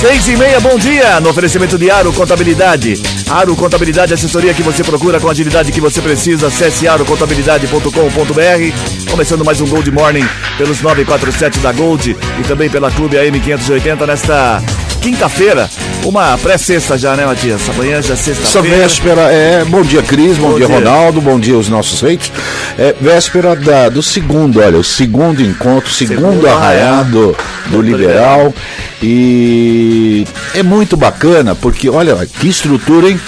Seis e meia, bom dia, no oferecimento de Aro Contabilidade. Aro Contabilidade, assessoria que você procura com a agilidade que você precisa. Acesse arocontabilidade.com.br. Começando mais um Gold Morning pelos 947 da Gold e também pela Clube AM 580 nesta quinta-feira. Uma pré-sexta já, né, Matias? Amanhã já é Essa sexta-feira. véspera é. Bom dia, Cris. Bom, Bom dia, dia. Ronaldo. Bom dia, os nossos reitos. É véspera da- do segundo, olha, o segundo encontro, segundo, Segundo arraiado do Liberal. E é muito bacana, porque, olha, que estrutura, hein?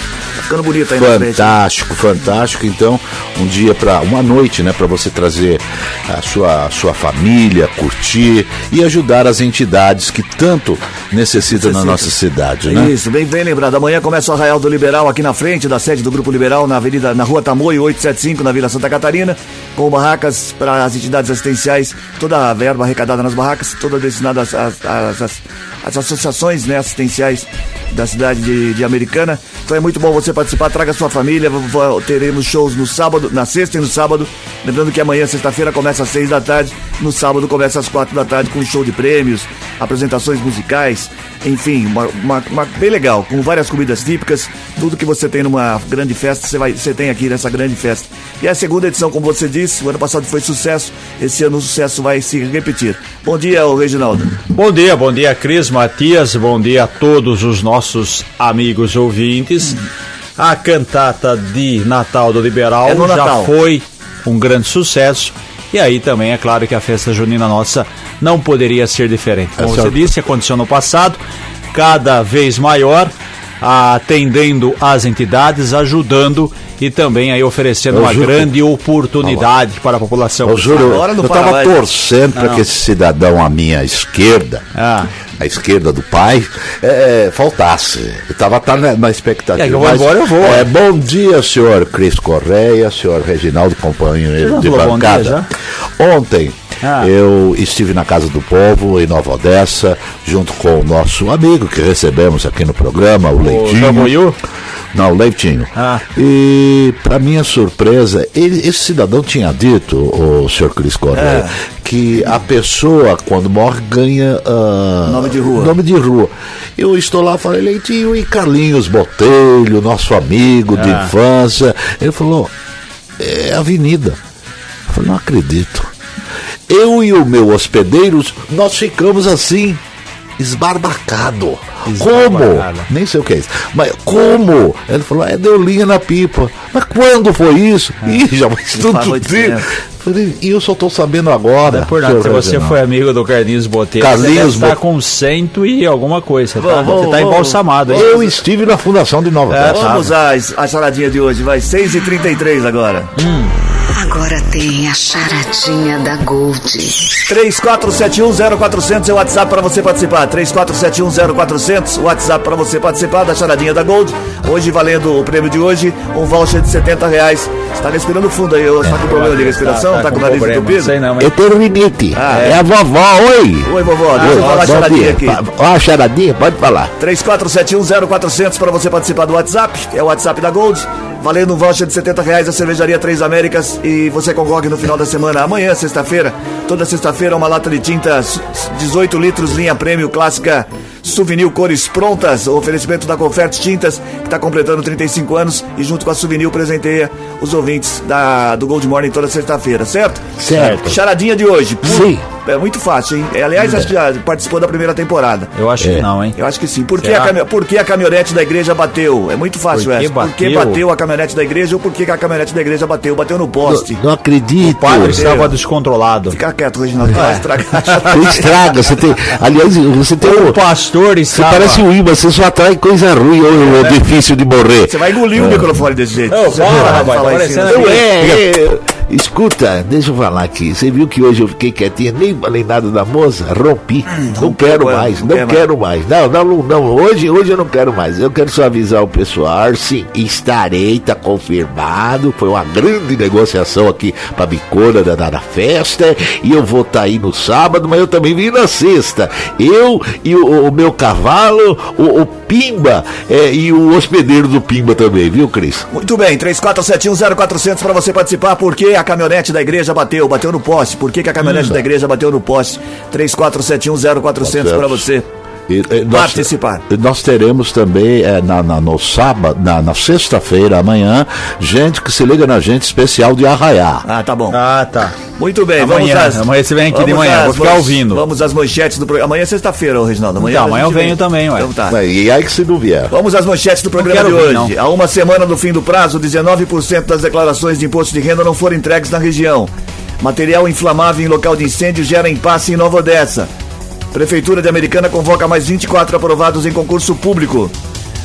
Ficando bonito aí. Fantástico, fantástico. Então, um dia para uma noite, né, para você trazer a sua a sua família, curtir e ajudar as entidades que tanto necessitam na nossa cidade, né? Isso, bem, bem lembrado. Amanhã começa o Arraial do Liberal aqui na frente da sede do Grupo Liberal, na Avenida, na Rua Tamoio 875, na Vila Santa Catarina, com barracas para as entidades assistenciais, toda a verba arrecadada nas barracas, toda destinada às, às- às- às- às associações né, assistenciais da cidade de, de Americana. Então é muito bom você participar, traga sua família. Teremos shows no sábado, na sexta e no sábado. Lembrando que amanhã, sexta-feira, começa às seis da tarde, no sábado começa às quatro da tarde com show de prêmios, apresentações musicais, enfim, uma, uma- uma- bem legal, com várias comidas típicas, tudo que você tem numa grande festa, você, vai, você tem aqui nessa grande festa. E a segunda edição, como você disse, o ano passado foi sucesso, esse ano o sucesso vai se repetir. Bom dia, Reginaldo. Bom dia, bom dia, Cris Matias, bom dia a todos os nossos amigos ouvintes. A cantata de Natal do Liberal É já Natal. foi um grande sucesso. E aí também é claro que a festa junina nossa não poderia ser diferente. Como Essa- você disse, aconteceu no passado, cada vez maior, atendendo as entidades, ajudando e também aí oferecendo Eu uma juro- grande oportunidade para a população. Eu juro, Agora não eu para tava mais. torcendo para que esse cidadão à minha esquerda, Ah. à esquerda do pai, é, faltasse. Eu tava tá na, na expectativa. É, que eu vou embora, eu vou. É, bom dia, senhor Cris Correia, senhor Reginaldo, companheiro de falou bom bancada. dia, Ontem. Ah. Eu estive na Casa do Povo, em Nova Odessa, junto com o nosso amigo que recebemos aqui no programa, o, O Leitinho. Não, Leitinho. Ah. E, para minha surpresa, ele- esse cidadão tinha dito, o senhor Cris Correia, É. que a pessoa, quando morre, ganha. ah, Nome de rua. Nome de rua. Eu estou lá, falei, Leitinho, e Carlinhos Botelho, nosso amigo de Ah. infância. Ele falou, é avenida. Eu falei, não acredito. Eu e o meu hospedeiros, nós ficamos assim, esbarbacado. Como? Nem sei o que é isso. Mas como? Ele falou, é, deu linha na pipa. Mas quando foi isso? Ih, já tempo. Falei, E eu só estou sabendo agora. Não é por nada, se você foi amigo do Carlinhos Botelho, Carlinhos você está Bot- com cento e alguma coisa. Você tá, Vamos, você tá embalsamado, hein? Eu estive na fundação de Nova É, Odessa. Vamos às, à charadinha de hoje, vai 6h33 agora. Agora tem a charadinha da Gold. 34710400 é o WhatsApp para você participar. 34710400, o WhatsApp para você participar da charadinha da Gold. Hoje valendo o prêmio de hoje, um voucher de 70 reais. Você tá respirando fundo aí, você tá com problema de respiração? Tá, com o nariz problema, entupido? Sei não, mas... Eu tenho rinite. Ah, é. a vovó, oi. Oi, vovó, deixa eu falar a charadinha dia. aqui. Ó, a charadinha, pode falar. 34710400 para você participar do WhatsApp. É o WhatsApp da Gold. Valendo um voucher de 70 reais da Cervejaria Três Américas. E você concorre no final da semana. Amanhã, sexta-feira. Toda sexta-feira, uma lata de tinta 18 litros, linha prêmio clássica. Souvenir Cores Prontas, o oferecimento da Confete Tintas, que está completando 35 anos e junto com a Souvenir presenteia os ouvintes da, do Gold Morning toda sexta-feira, certo? Certo. Charadinha de hoje. Por- Sim. É muito fácil, hein? É, aliás, acho que já participou da primeira temporada. Eu acho que não, hein? Eu acho que sim. Por que, a, cami- por que a caminhonete da igreja bateu? É muito fácil Por essa. Por que bateu? bateu a caminhonete da igreja ou por que a caminhonete da igreja bateu? Bateu no poste. Não acredito. O padre estava descontrolado. Fica quieto, Reginaldo. É. Vai estragar. Você estraga, você tem. Aliás, você tem O o. pastor Você parece um imã, você só atrai coisa ruim ou é difícil de morrer. Você vai engolir o microfone desse jeito. Você fala, vai rapaz, falar tá parecendo Eu- Eu, é, é, Escuta, deixa eu falar aqui. Você viu que hoje eu fiquei quietinha, nem falei nada da moça? Rompi. não quero quer, mais, não não quer quero mais. Não, não, não, não. Hoje, hoje eu não quero mais. Eu quero só avisar o pessoal. Sim, estarei, tá confirmado. Foi uma grande negociação aqui pra Bicona da, da, da festa. E eu vou estar aí no sábado, mas eu também vim na sexta. Eu e o, o meu cavalo, o, o Pimba é, e o hospedeiro do Pimba também, viu, Cris? Muito bem, 34710400 para você participar. Por que a caminhonete da igreja bateu? Bateu no poste. Por que, que a caminhonete da igreja bateu no poste? 34710400 para você. E, e, nós, Participar. Nós teremos também é, na, na- no sábado, na, na sexta-feira, amanhã, gente que se liga na gente especial de arraiar. Ah, tá bom. Ah, tá. Muito bem, Amanhã, vamos às... amanhã você vem aqui de manhã, às vou ficar ouvindo. Vamos às manchetes do programa. Amanhã é sexta-feira, Reginaldo. Amanhã, a amanhã eu venho vem. também, ué. Então tá. E aí que se não vier. Vamos às manchetes do programa de hoje. vir. Há uma semana do fim do prazo, 19% das declarações de imposto de renda não foram entregues na região. Material inflamável em local de incêndio gera impasse em Nova Odessa. Prefeitura de Americana convoca mais 24 aprovados em concurso público.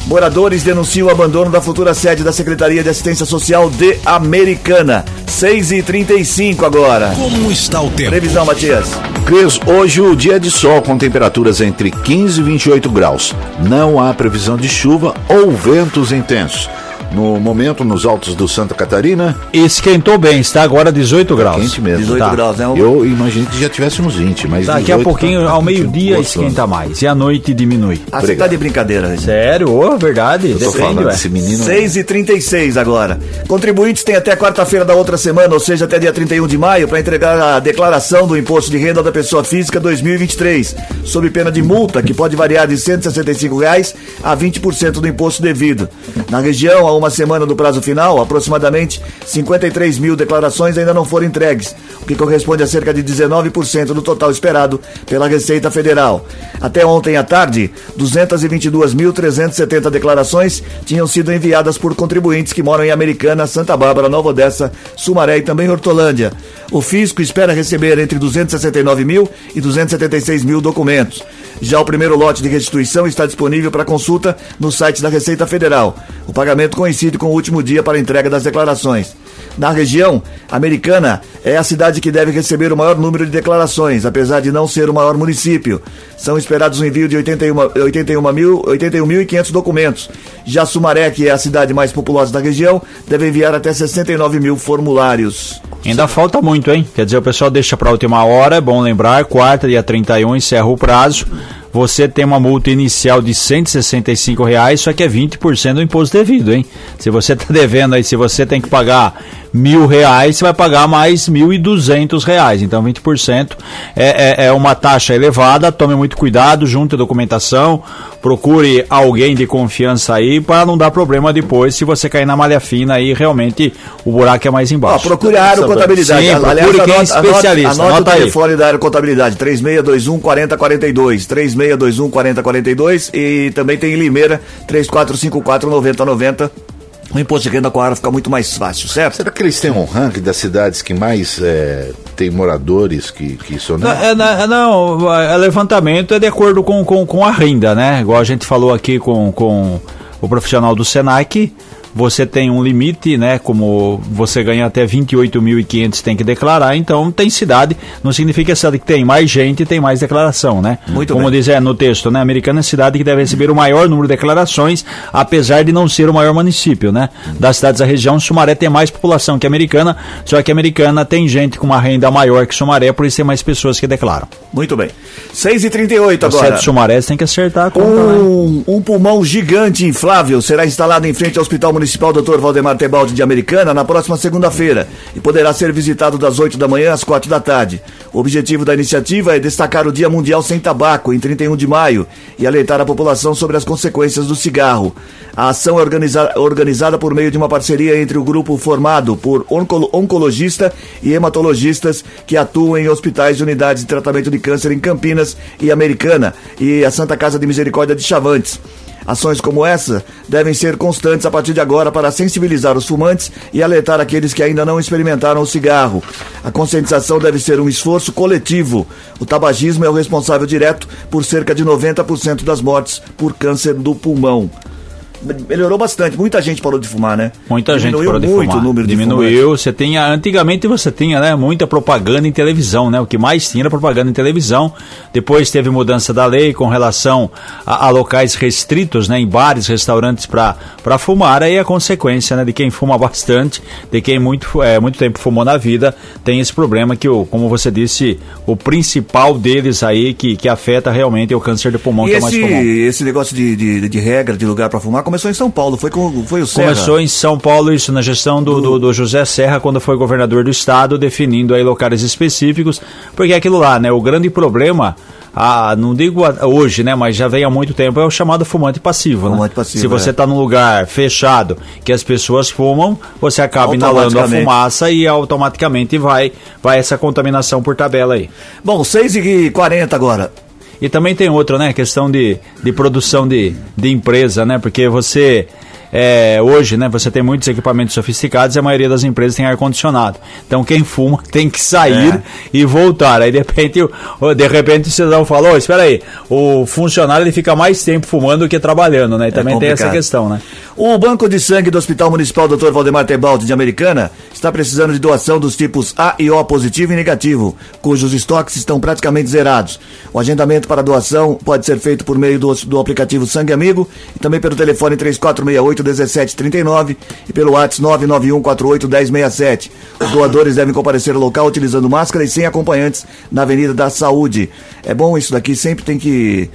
Moradores denunciam o abandono da futura sede da Secretaria de Assistência Social de Americana. 6h35 agora. Como está o tempo? Previsão, Matias. Cris, hoje o dia é de sol com temperaturas entre 15 e 28 graus. Não há previsão de chuva ou ventos intensos. No momento, nos altos do Santa Catarina, Esquentou bem, está agora 18 graus. quente mesmo. 18 Tá. graus, né? Eu imagino que já tivesse uns 20, mas Daqui a 18 pouquinho, tá- ao tá meio-dia, esquenta mais. E à noite diminui. Ah, você tá de brincadeira, Reginaldo. Sério? Ô, verdade. Eu tô Depende, falando ué. desse menino. 6 e 36 agora. Contribuintes têm até quarta-feira da outra semana, ou seja, até dia 31 de maio, para entregar a declaração do Imposto de Renda da Pessoa Física 2023, sob pena de multa, que pode variar de 165 reais a 20% do imposto devido. Na região, há uma semana do prazo final, aproximadamente 53 mil declarações ainda não foram entregues, o que corresponde a cerca de 19% do total esperado pela Receita Federal. Até ontem à tarde, 222.370 declarações tinham sido enviadas por contribuintes que moram em Americana, Santa Bárbara, Nova Odessa, Sumaré e também Hortolândia. O fisco espera receber entre 269 mil e 276 mil documentos. Já o primeiro lote de restituição está disponível para consulta no site da Receita Federal. O pagamento coincide com o último dia para a entrega das declarações. Na região, Americana é a cidade que deve receber o maior número de declarações, apesar de não ser o maior município. São esperados um envio de 81 81 mil- 81.500 documentos. Já Sumaré, que é a cidade mais populosa da região, deve enviar até 69 mil formulários. Ainda falta muito, hein? Quer dizer, o pessoal deixa para a última hora, é bom lembrar, quarta, dia 31, encerra o prazo. Você tem uma multa inicial de 165 reais, só que é 20% do imposto devido, hein? Se você está devendo aí, se você tem que pagar mil reais, você vai pagar mais mil e duzentos reais. Então 20% é, é, é uma taxa elevada, tome muito cuidado, junte a documentação, procure alguém de confiança aí para não dar problema depois se você cair na malha fina aí realmente o buraco é mais Ó, embaixo. procure a Aero Contabilidade. Sim, procure quem é especialista, Anota, anota o aí. telefone da Aero Contabilidade, 3621 4042. 3621 4042 e também tem em Limeira, 3454 9090. O imposto de renda com a Aero fica muito mais fácil, certo? Será que eles têm um ranking das cidades que mais é, tem moradores que, que isso não? É, é, não, é levantamento é de acordo com, com, com a renda, né? Igual a gente falou aqui com, com o profissional do Senac, você tem um limite, né? Como você ganha até 28.500 tem que declarar, então tem cidade, não significa cidade que tem mais gente tem mais declaração, né? Muito Como bem. diz é, no texto, né? Americana é a cidade que deve receber o maior número de declarações, apesar de não ser o maior município, né? Das cidades da região, Sumaré tem mais população que Americana, só que Americana tem gente com uma renda maior que Sumaré, por isso tem mais pessoas que declaram. Muito bem. 6h38 Você é agora. de Sumaré, tem que acertar a conta, né? Um, um pulmão gigante inflável será instalado em frente ao Hospital Municipal Dr. Valdemar Tebaldi de Americana na próxima segunda-feira e poderá ser visitado das 8 da manhã às 4 da tarde. O objetivo da iniciativa é destacar o Dia Mundial Sem Tabaco, em 31 de maio, e alertar a população sobre as consequências do cigarro. A ação é organiza- organizada por meio de uma parceria entre o grupo formado por oncolo- oncologista e hematologistas que atuam em hospitais de unidades de tratamento de câncer em Campinas e Americana e a Santa Casa de Misericórdia de Chavantes. Ações como essa devem ser constantes a partir de agora para sensibilizar os fumantes e alertar aqueles que ainda não experimentaram o cigarro. A conscientização deve ser um esforço coletivo. O tabagismo é o responsável direto por cerca de 90% das mortes por câncer do pulmão. Melhorou bastante. Muita gente parou de fumar, né? Muita Diminuiu gente parou de muito fumar. o número de Diminuiu. Você tinha, antigamente você tinha, né, muita propaganda em televisão, né? O que mais tinha era propaganda em televisão. Depois teve mudança da lei com relação a, a locais restritos, né, em bares, restaurantes para para fumar. Aí a consequência, né, de quem fuma bastante, de quem muito é, muito tempo fumou na vida, tem esse problema que o, como você disse, o principal deles aí que, que afeta realmente é o câncer de pulmão, E que é o mais esse, comum. esse negócio de, de, de regra, de lugar para fumar, começou em São Paulo. Foi, com, foi o Serra. Começou em São Paulo, isso na gestão do, do, do José Serra, quando foi governador do estado, definindo aí locais específicos, porque é aquilo lá, né? O grande problema, ah, não digo hoje, né? Mas já vem há muito tempo, é o chamado fumante passivo, né? Fumante passivo, Se você é. está num lugar fechado que as pessoas fumam, você acaba inalando a fumaça e automaticamente vai, vai essa contaminação por tabela aí. Bom, 6h40 agora. E também tem outra, né? Questão de, de produção de, de empresa, né? Porque você. é, hoje, né, você tem muitos equipamentos sofisticados e a maioria das empresas tem ar-condicionado. Então quem fuma tem que sair É. e voltar. Aí de repente, o- de repente o cidadão falou, "Ô, espera aí, o funcionário ele fica mais tempo fumando do que trabalhando, né? E também tem essa complicado. questão, né? O Banco de Sangue do Hospital Municipal Dr. Valdemar Tebaldi de Americana está precisando de doação dos tipos A e O positivo e negativo, cujos estoques estão praticamente zerados. O agendamento para doação pode ser feito por meio do, do aplicativo Sangue Amigo e também pelo telefone 3468-1739 e pelo WhatsApp 991481067. Os doadores devem comparecer ao local utilizando máscara e sem acompanhantes na Avenida da Saúde. É bom isso daqui, sempre tem que...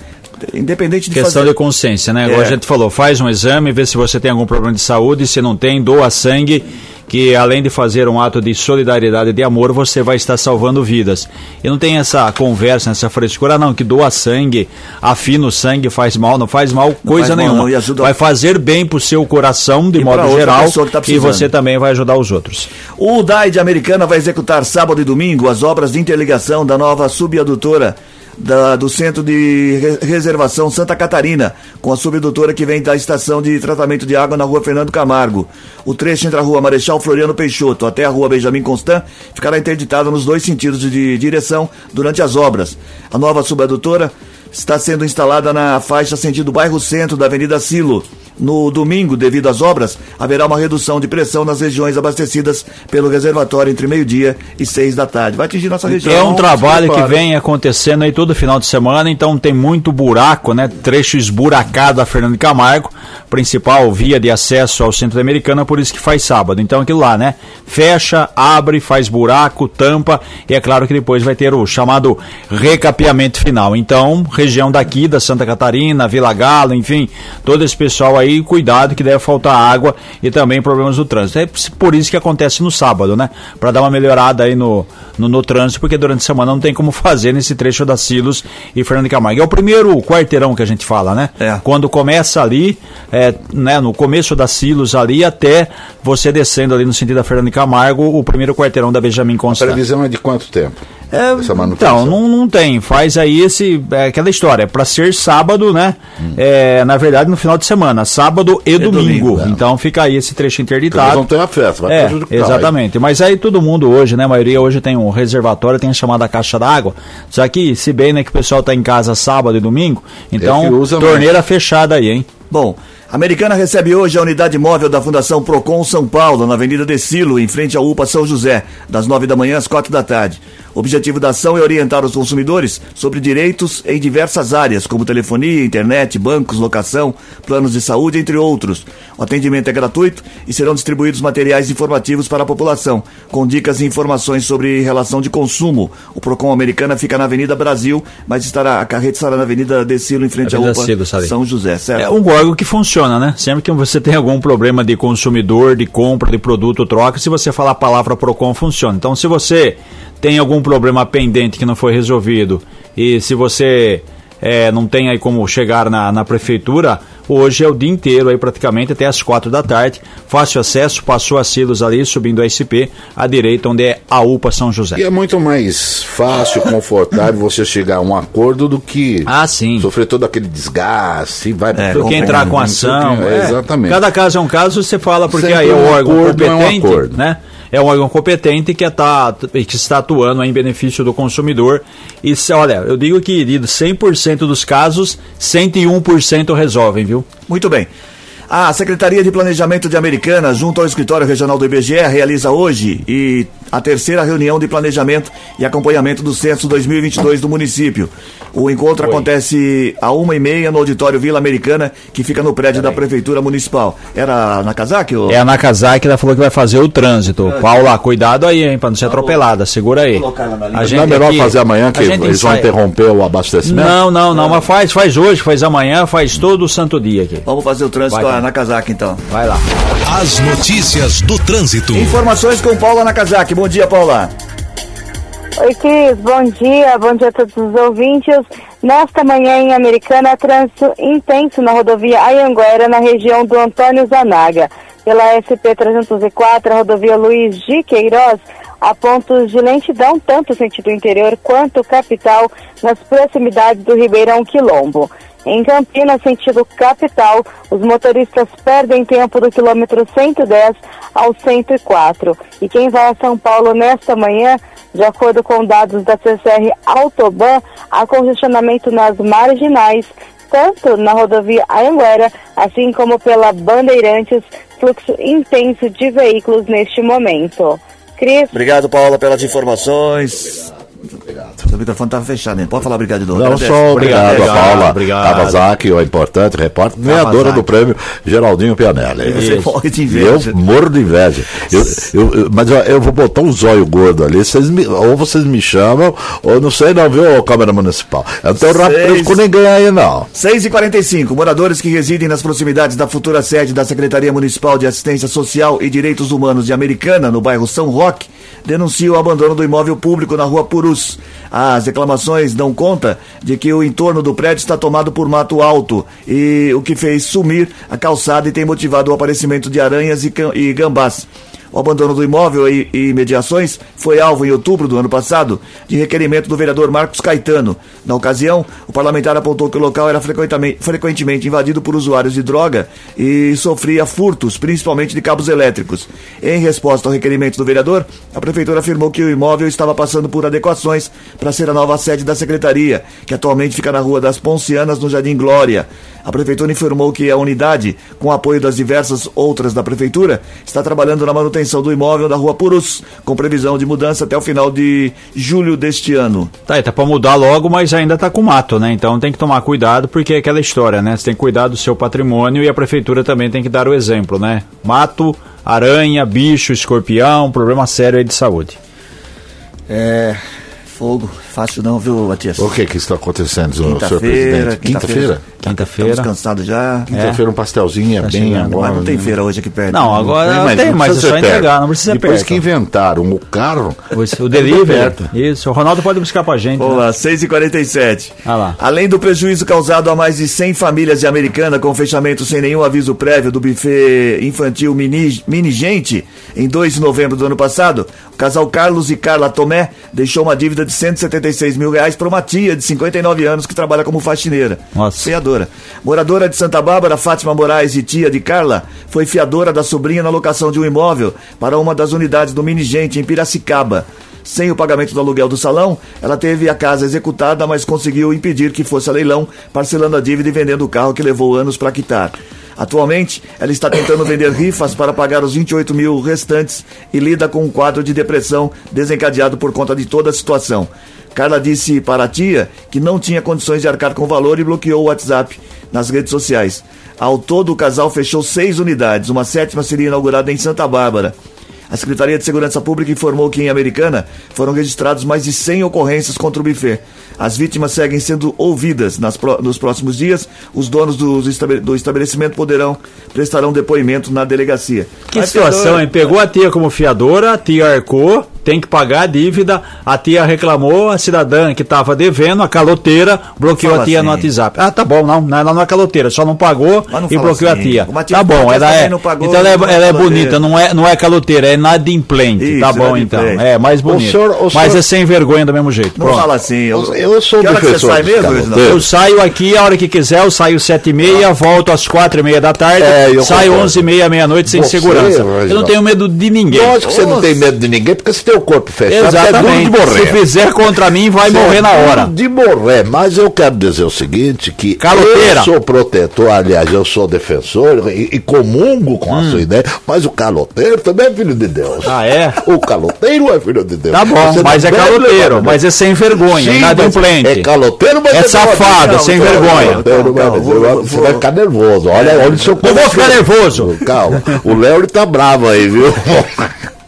Independente de Questão fazer... de consciência, né? É. a gente falou, faz um exame, vê se você tem algum problema de saúde, se não tem, doa sangue, que além de fazer um ato de solidariedade e de amor, você vai estar salvando vidas. E não tem essa conversa, essa frescura, não, que doa sangue, afina o sangue, faz mal, não faz mal coisa faz mal, nenhuma. não, e ajuda- Vai fazer bem pro seu coração, de E modo geral, tá e você também vai ajudar os outros. O DAI de Americana vai executar sábado e domingo as obras de interligação da nova subadutora da- do Centro de Re- Reservação Santa Catarina, com a subadutora que vem da estação de tratamento de água na rua Fernando Camargo. O trecho entre a rua Marechal Floriano Peixoto até a rua Benjamin Constant ficará interditado nos dois sentidos de direção durante as obras. A nova subadutora está sendo instalada na faixa sentido bairro centro da Avenida Silo. No domingo, devido às obras, haverá uma redução de pressão nas regiões abastecidas pelo reservatório entre meio-dia e seis da tarde. Vai atingir nossa região. é um trabalho que vem acontecendo aí todo final de semana, então tem muito buraco, né? Trecho esburacado a Fernando Camargo, principal via de acesso ao centro da americana, por isso que faz sábado. Então aquilo lá, né? Fecha, abre, faz buraco, tampa, e é claro que depois vai ter o chamado recapeamento final. Então, região daqui, da Santa Catarina, Vila Galo, enfim, todo esse pessoal aí, cuidado que deve faltar água e também problemas do trânsito. É por isso que acontece no sábado, né? Para dar uma melhorada aí no, no, no trânsito, porque durante a semana não tem como fazer nesse trecho da Silos e Fernando Camargo. É o primeiro quarteirão que a gente fala, né? É. Quando começa ali, é, né, no começo da Silos ali, até você descendo ali no sentido da Fernando Camargo, o primeiro quarteirão da Benjamin A Constant. previsão é de quanto tempo? É, Essa manutenção. então, não, não tem. Faz aí esse, é, aquela história. Para ser sábado, né? É, na verdade, no final de semana. Sábado e, domingo. domingo, é. Então fica aí esse trecho Porque interditado. não tem a festa, vai É, prejudicar. exatamente. Mas aí todo mundo hoje, né? A maioria hoje tem um reservatório, tem a chamada caixa d'água. Só que, se bem né, que o pessoal tá em casa sábado e domingo, então torneira fechada aí, hein? Bom, a Americana recebe hoje a unidade móvel da Fundação Procon São Paulo, na Avenida Decilo, em frente à UPA São José, das nove da manhã às quatro da tarde. O objetivo da ação é orientar os consumidores sobre direitos em diversas áreas, como telefonia, internet, bancos, locação, planos de saúde, entre outros. O atendimento é gratuito e serão distribuídos materiais informativos para a população, com dicas e informações sobre relação de consumo. O Procon Americana fica na Avenida Brasil, mas estará, a carreta estará na Avenida Decilo, em frente à UPA ali. São José, certo? É um órgão que funciona, né? Sempre que você tem algum problema de consumidor, de compra de produto, troca, se você falar a palavra PROCON, funciona. Então, se você tem algum problema pendente que não foi resolvido e se você é, não tem aí como chegar na, na prefeitura, hoje é o dia inteiro aí praticamente até as quatro da tarde. Fácil acesso, passou a Silos ali, subindo a SP, à direita, onde é a UPA São José. E é muito mais fácil, confortável você chegar a um acordo do que Ah, sim. sofrer todo aquele desgaste, vai É, do que entrar com ação. é. exatamente. Cada caso é um caso, você fala porque Sempre aí é o um órgão acordo é um competente, né? É um órgão competente que, tá, que está atuando em benefício do consumidor. E olha, eu digo que de 100% dos casos, 101% resolvem, viu? Muito bem. A Secretaria de Planejamento de Americana, junto ao Escritório Regional do IBGE, realiza hoje e a terceira reunião de planejamento e acompanhamento do censo 2022 do município. O encontro Oi. acontece a uma e meia no auditório Vila Americana, que fica no prédio da Prefeitura Municipal. Era na Kazak? Ou... É a Nakazaki, ela falou que vai fazer o trânsito. É. Paula, cuidado aí, hein, pra não ser tá atropelada, segura aí. A gente não é melhor aqui, fazer amanhã, que eles vão interromper o abastecimento? Não, não, não, mas faz, faz hoje, faz amanhã, faz todo o santo dia aqui. Vamos fazer o trânsito vai, na Kazak, então. Vai lá. As notícias do trânsito. Informações com Paula Nakazaki. Bom dia, Paula. Oi, Cris, bom dia, bom dia a todos os ouvintes. Nesta manhã em Americana, trânsito intenso na rodovia Ayanguera, na região do Antônio Zanaga. Pela SP-304, a rodovia Luiz de Queiroz, há pontos de lentidão, tanto sentido interior quanto capital, nas proximidades do Ribeirão Quilombo. Em Campinas, sentido capital, os motoristas perdem tempo do quilômetro 110 ao 104. E quem vai a São Paulo nesta manhã de acordo com dados da CCR Autoban, há congestionamento nas marginais, tanto na rodovia Anhanguera, assim como pela Bandeirantes, fluxo intenso de veículos neste momento. Cris. Obrigado, Paula, pelas informações. Obrigado. O microfone estava fechado, hein? Pode falar obrigado de novo. Não, só obrigado, obrigado a Paula obrigado. Kawasaki, o importante repórter, ganhadora do prêmio Geraldinho Pianelli. Você morre de inveja. Eu morro de inveja. Eu, eu, eu, mas eu, eu, vou botar um zóio gordo ali, vocês me, ou vocês me chamam, ou não sei não, viu, Câmara Municipal. Eu não tenho rápido com ninguém aí, não. 6h45, moradores que residem nas proximidades da futura sede da Secretaria Municipal de Assistência Social e Direitos Humanos de Americana, no bairro São Roque, denunciam o abandono do imóvel público na rua Purus. As reclamações dão conta de que o entorno do prédio está tomado por mato alto e o que fez sumir a calçada e tem motivado o aparecimento de aranhas e gambás. O abandono do imóvel e, e mediações foi alvo em outubro do ano passado de requerimento do vereador Marcos Caetano. Na ocasião, o parlamentar apontou que o local era frequentemente, invadido por usuários de droga e sofria furtos, principalmente de cabos elétricos. Em resposta ao requerimento do vereador, a prefeitura afirmou que o imóvel estava passando por adequações para ser a nova sede da secretaria, que atualmente fica na Rua das Poncianas, no Jardim Glória. A prefeitura informou que a unidade, com apoio das diversas outras da prefeitura, está trabalhando na manutenção do imóvel da Rua Purus, com previsão de mudança até o final de julho deste ano. Tá, e tá para mudar logo, mas ainda tá com mato, né? Então tem que tomar cuidado porque é aquela história, né? Você tem que cuidar do seu patrimônio e a prefeitura também tem que dar o exemplo, né? Mato, aranha, bicho, escorpião, problema sério aí de saúde. É, fogo. Fácil não, viu, Matias? O que que está acontecendo, senhor presidente? Quinta-feira. Quinta-feira. Estamos cansados já. Quinta-feira um pastelzinho é tá bem agora. Mas não tem né? feira hoje aqui perto. Não, agora não, mas tem, mas é só entregar, não precisa Depois perto. que inventaram o carro... O, o delivery. Isso, o Ronaldo pode buscar pra gente. Olá, né? 6h47. Ah lá. Além do prejuízo causado a mais de 100 famílias de Americana com fechamento sem nenhum aviso prévio do buffet infantil Mini, mini Gente, em 2 de novembro do ano passado, o casal Carlos e Carla Tomé deixou uma dívida de 176 mil reais para uma tia de 59 anos que trabalha como faxineira. Nossa. Moradora de Santa Bárbara, Fátima Moraes e tia de Carla, foi fiadora da sobrinha na locação de um imóvel para uma das unidades do Mini Gente em Piracicaba. Sem o pagamento do aluguel do salão, ela teve a casa executada, mas conseguiu impedir que fosse a leilão, parcelando a dívida e vendendo o carro que levou anos para quitar. Atualmente, ela está tentando vender rifas para pagar os 28 mil restantes e lida com um quadro de depressão desencadeado por conta de toda a situação. Carla disse para a tia que não tinha condições de arcar com o valor e bloqueou o WhatsApp nas redes sociais. Ao todo, o casal fechou seis unidades, uma sétima seria inaugurada em Santa Bárbara. A Secretaria de Segurança Pública informou que em Americana foram registrados mais de 100 ocorrências contra o buffet. As vítimas seguem sendo ouvidas. Nas, nos próximos dias, os donos do, do estabelecimento poderão prestarão depoimento na delegacia. Que situação, hein? Pegou a tia como fiadora, a tia arcou, tem que pagar a dívida. A tia reclamou, a cidadã que estava devendo, a caloteira, bloqueou a tia assim. no WhatsApp. Ah, tá bom, não, ela não é caloteira, só não pagou não e bloqueou assim. a tia. tá bom, ela é, pagou, então ela é, ela é bonita, não é, não é caloteira, é inadimplente. Isso, tá bom então, é mais bonito. O senhor, o mas senhor... é sem vergonha do mesmo jeito. Não Pronto. fala assim. Eu, eu sou que hora você sai mesmo, Eu saio aqui a hora que quiser, eu saio sete e meia, volto às quatro e meia da tarde, é, saio onze e meia, meia-noite sem segurança. Eu não tenho medo de ninguém. Lógico que você não tem medo de ninguém, porque você tem o corpo fechado, é duro Exatamente. de morrer. Se fizer contra mim, vai Você morrer é na hora. De morrer, mas eu quero dizer o seguinte, que Caloteira. eu sou protetor, aliás, eu sou defensor e, e comungo com a sua ideia, mas o caloteiro também é filho de Deus. Hum. Ah, é? O caloteiro é filho de Deus. Tá bom, Você mas é caloteiro, levar- mas é sem vergonha, Sim, inadimplente. mas É caloteiro, mas É safado, Não, sem não, vergonha. Calma, calma, mas vou- eu- Você vou- vai ficar nervoso. Olha, olha o seu Não vou ficar nervoso. Calma. O Léo ele tá bravo aí, viu?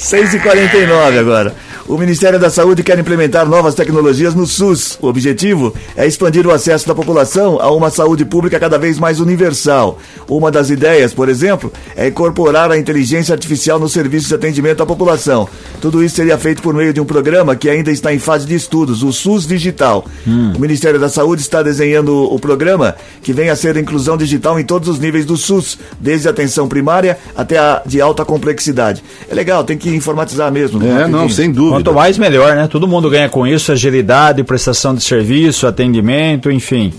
6h49 agora. O Ministério da Saúde quer implementar novas tecnologias no SUS. O objetivo é expandir o acesso da população a uma saúde pública cada vez mais universal. Uma das ideias, por exemplo, é incorporar a inteligência artificial nos serviços de atendimento à população. Tudo isso seria feito por meio de um programa que ainda está em fase de estudos, o SUS Digital. O Ministério da Saúde está desenhando o programa que vem a ser a inclusão digital em todos os níveis do SUS, desde a atenção primária até a de alta complexidade. É legal, tem que informatizar mesmo. É, não, sem dúvida. Quanto mais melhor, né? Todo mundo ganha com isso, agilidade, prestação de serviço, atendimento, enfim.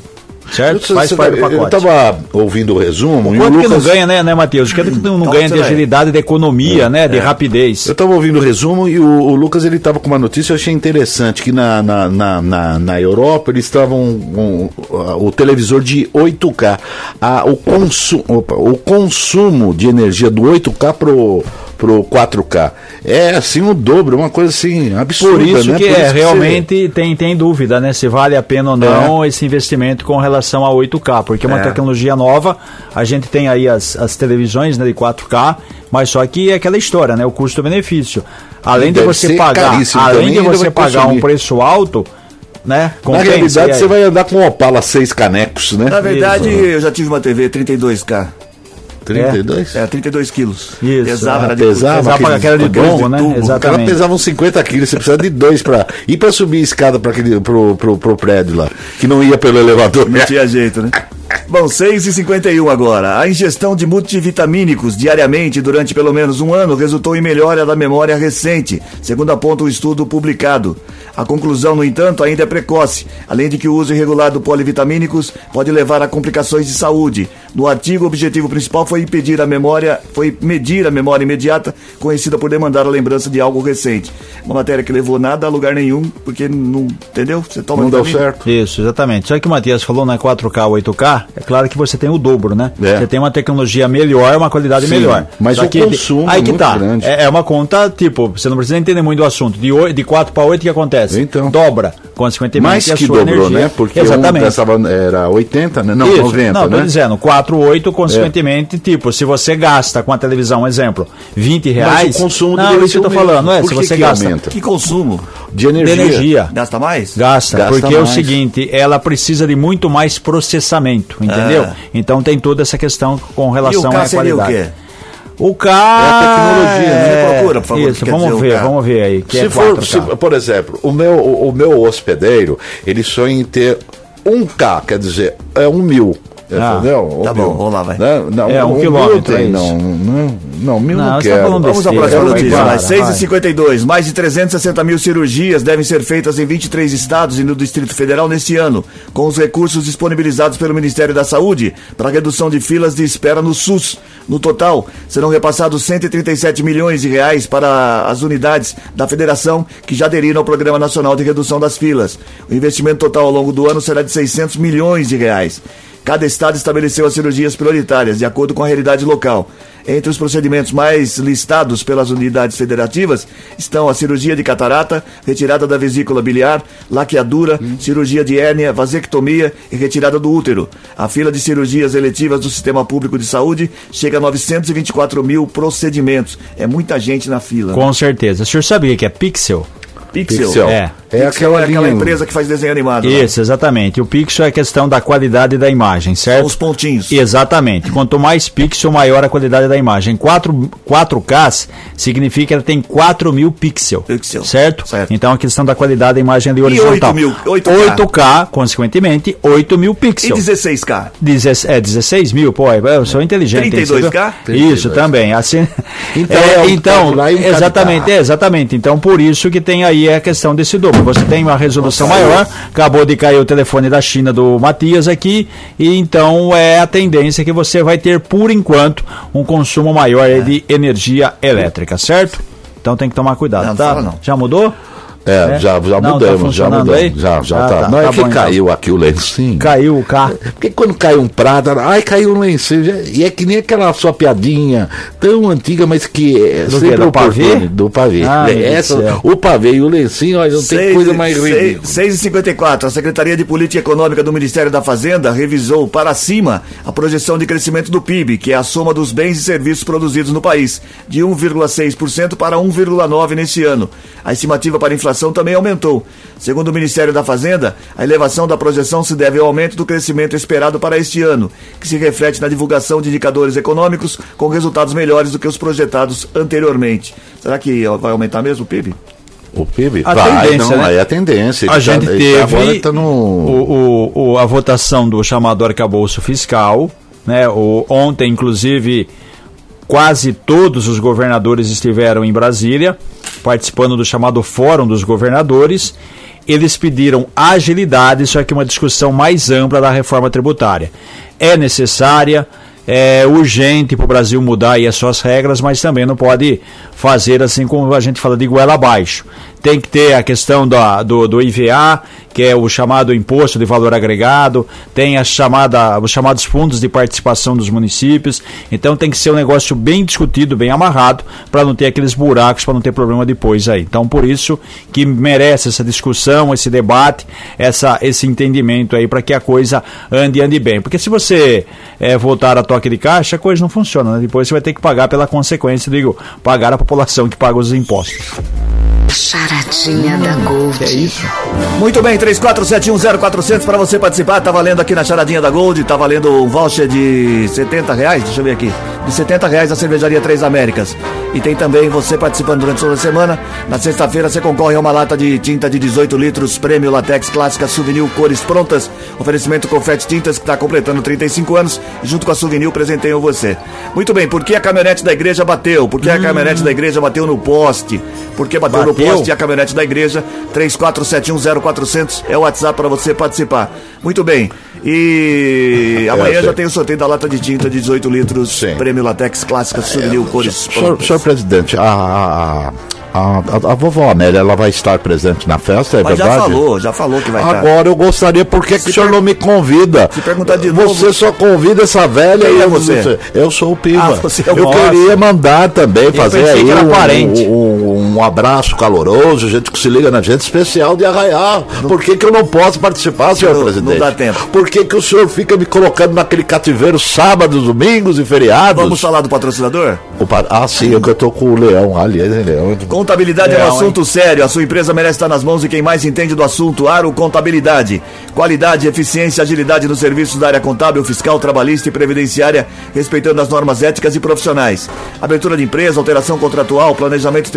Certo? Eu- Faz eu- parte do Eu pacote. estava ouvindo o resumo o Quanto que não Lucas... ganha, né, né Matheus? Quanto que não Quanto ganha de agilidade, de economia, né? De rapidez. Eu estava ouvindo o resumo e o, o Lucas ele estava com uma notícia eu achei interessante que na, na, na, na, na Europa eles estavam um, uh, o televisor de 8K, a, o, consu, opa, o consumo de energia do 8K pro pro 4K é assim o dobro, uma coisa assim absurda, Por isso né? que Por é, você- realmente tem, tem dúvida, né? Se vale a pena ou não esse investimento com relação a 8K, porque é uma É. tecnologia nova, a gente tem aí as, as televisões né, de 4K, mas só que é aquela história, né? O custo-benefício. Além E de você pagar, além de você pagar um consumir. preço alto, né? Na realidade você vai andar com um Opala seis canecos, né? Na verdade, eu já tive uma TV 32K. 32? É, 32 quilos. Isso, Pesava, ah, era de pesava, pesava aquele- aquela de tubo, né? O cara Exatamente. pesava uns 50 quilos, você precisa de dois para ir para subir a escada para aquele pro, pro, pro prédio lá, que não ia pelo elevador. Não tinha jeito, né? Bom, 6 e 51 agora. A ingestão de multivitamínicos diariamente durante pelo menos um ano resultou em melhora da memória recente, segundo aponta o estudo publicado. A conclusão, no entanto, ainda é precoce, além de que o uso irregular de polivitamínicos pode levar a complicações de saúde. No artigo, o objetivo principal foi impedir a memória, foi medir a memória imediata, conhecida por demandar a lembrança de algo recente. Uma matéria que levou nada a lugar nenhum, porque não, entendeu? Você toma Não deu certo. Isso, exatamente. Só que o Matias falou na 4K, 8K, é claro que você tem o dobro, né? É. Você tem uma tecnologia melhor, uma qualidade Sim, melhor. mas Só o que, consumo aí é que muito tá. grande. É, é uma conta, tipo, você não precisa entender muito do assunto. De, 8, de 4 para 8, o que acontece? Então. Dobra, consequentemente, Mais a que sua dobrou, energia. né? Porque Exatamente. um pensava era 80, né? Não, Isso. 90, não, tô né? dizendo, 4, 8, consequentemente, tipo, se você gasta com a televisão, um exemplo, 20 reais. consumo não, deveria isso que eu tô o mesmo. falando, não é? Por se que você que gasta aumenta? Que consumo? De energia. de energia. Gasta mais? Gasta, Gasta porque é o mais. seguinte, ela precisa de muito mais processamento, entendeu? Ah. Então tem toda essa questão com o relação à seria o qualidade. quê? O K É a tecnologia, né? Você procura, por favor, o que Isso, quer vamos o ver, vamos ver aí, que se é for, 4K. se- por exemplo, o meu, o, o meu hospedeiro, ele sonha em ter um K, quer dizer, é um mil. Ah, entendeu? tá Um bom, mil. vamos lá, vai. Não, não, É, um mil quilômetro, tem, é não, não, não, mil não, Não, tá quero. falando Vamos à próxima notícia. vai, Vai, 6 vai. e 52 Mais de 360 mil cirurgias devem ser feitas em 23 estados e no Distrito Federal neste ano, com os recursos disponibilizados pelo Ministério da Saúde para a redução de filas de espera no SUS. No total, serão repassados 137 milhões de reais para as unidades da federação que já aderiram ao Programa Nacional de Redução das Filas. O investimento total ao longo do ano será de 600 milhões de reais. Cada estado estabeleceu as cirurgias prioritárias, de acordo com a realidade local. Entre os procedimentos mais listados pelas unidades federativas estão a cirurgia de catarata, retirada da vesícula biliar, laqueadura, cirurgia de hérnia, vasectomia e retirada do útero. A fila de cirurgias eletivas do Sistema Público de Saúde chega a 924 mil procedimentos. É muita gente na fila. Com certeza. O senhor sabia que é Pixel? Pixel. Pixel. É. É Pixel aquela, é aquela linha- empresa que faz desenho animado. né? Isso, exatamente. O pixel é a questão da qualidade da imagem, São certo? os pontinhos. Exatamente. Quanto mais pixel, maior a qualidade da imagem. 4, 4K significa que ela tem 4 mil pixels. Pixel. Certo? Certo. Então a questão da qualidade da imagem ali horizontal. 8 mil, 8K. 8K, consequentemente, 8 mil E pixels. 16K? Deze- é 16 mil, pô, eu sou inteligente. hein, 32K? você viu? Isso 32K. também. Assim, Então, é, é então e um exatamente, é, exatamente. Então por isso que tem aí a questão desse dobro. Você tem uma resolução maior. Acabou de cair o telefone da China do Matias aqui e então é a tendência que você vai ter por enquanto um consumo maior aí de energia elétrica, certo? Então tem que tomar cuidado, Não, tá? não. Já mudou? É, É? já, já Não, tá mudamos, já funcionando mudamos. aí? Já, já Ah, tá. tá. Não é Tá que bom, então. caiu aqui o lencinho. Caiu o carro. Porque quando cai um prato, ai, caiu um lencinho. já- E é que nem aquela sua piadinha tão antiga, mas que é Do sempre quê? Do pavê? Do pavê. Ah, Essa, o pavê e o lencinho, olha, não tem Seis coisa e- mais seis- ridícula. 6 e 54 a Secretaria de Política Econômica do Ministério da Fazenda revisou para cima a projeção de crescimento do PIB, que é a soma dos bens e serviços produzidos no país, de 1,6% para 1,9% neste ano. A estimativa para a inflação também aumentou. Segundo o Ministério da Fazenda, a elevação da projeção se deve ao aumento do crescimento esperado para este ano, que se reflete na divulgação de indicadores econômicos com resultados melhores do que os projetados anteriormente. Será que vai aumentar mesmo o PIB? O PIB? A vai, tendência, não, né? aí é a tendência. A Ele gente tá- teve Agora tá no... o, o- o- a votação do chamado arcabouço fiscal, né? O, ontem, inclusive, quase todos os governadores estiveram em Brasília, participando do chamado Fórum dos Governadores. Eles pediram agilidade, só que uma discussão mais ampla da reforma tributária. É necessária, é urgente para o Brasil mudar as suas regras, mas também não pode fazer assim como a gente fala de goela abaixo. Tem que ter a questão da, do, do IVA, que é o chamado imposto de valor agregado, tem a chamada, os chamados fundos de participação dos municípios. Então tem que ser um negócio bem discutido, bem amarrado, para não ter aqueles buracos, para não ter problema depois aí. Então por isso que merece essa discussão, esse debate, essa, esse entendimento aí, para que a coisa ande e ande bem. Porque se você é, voltar a toque de caixa, a coisa não funciona. Né? Depois você vai ter que pagar pela consequência, digo, pagar a população que paga os impostos. Charadinha da Gold. É isso. Muito bem, 34710400 para você participar. Tá valendo aqui na charadinha da Gold, tá valendo um voucher de 70 reais, deixa eu ver aqui. De 70 reais na cervejaria Três Américas. E tem também você participando durante toda a semana. Na sexta-feira você concorre a uma lata de tinta de 18 litros, prêmio Latex Clássica Souvenir Cores Prontas. Oferecimento Confete Tintas, que está completando 35 anos. E junto com a Souvenir presenteiam você. Muito bem, por que a caminhonete da igreja bateu? Por que a caminhonete da igreja bateu no poste? Por que bateu, no Bateu? poste e a caminhonete da igreja? 34710400 é o WhatsApp para você participar. Muito bem. E amanhã sei. já tem o sorteio da lata de tinta de 18 litros, Sim. prêmio Latex Clássica Souvenir Cores Senhor, senhor presidente, a, a, a, a, vovó Amélia, ela vai estar presente na festa, é Mas já verdade? falou, já falou que vai estar. Agora eu gostaria, por que, que o senhor per- não me convida? Se perguntar de Você novo- só convida essa velha Quem e é eu- você? Eu sou o Piva. Ah, você é eu Nossa. queria mandar também, fazer pensei aí um, parente. um, um abraço caloroso, gente que se liga na gente, especial de Arraial. Por que, que eu não posso participar, senhor Não- presidente? não dá tempo. Por que, que o senhor fica me colocando naquele cativeiro sábados, domingos e feriados? Vamos falar do patrocinador? Pa- Ah, sim, eu que tô com o leão ali, hein, leão. Contabilidade é um assunto sério. A sua empresa merece estar nas mãos de quem mais entende do assunto. Aro Contabilidade. Qualidade, eficiência, agilidade nos serviços da área contábil, fiscal, trabalhista e previdenciária, respeitando as normas éticas e profissionais. Abertura de empresa, alteração contratual, planejamento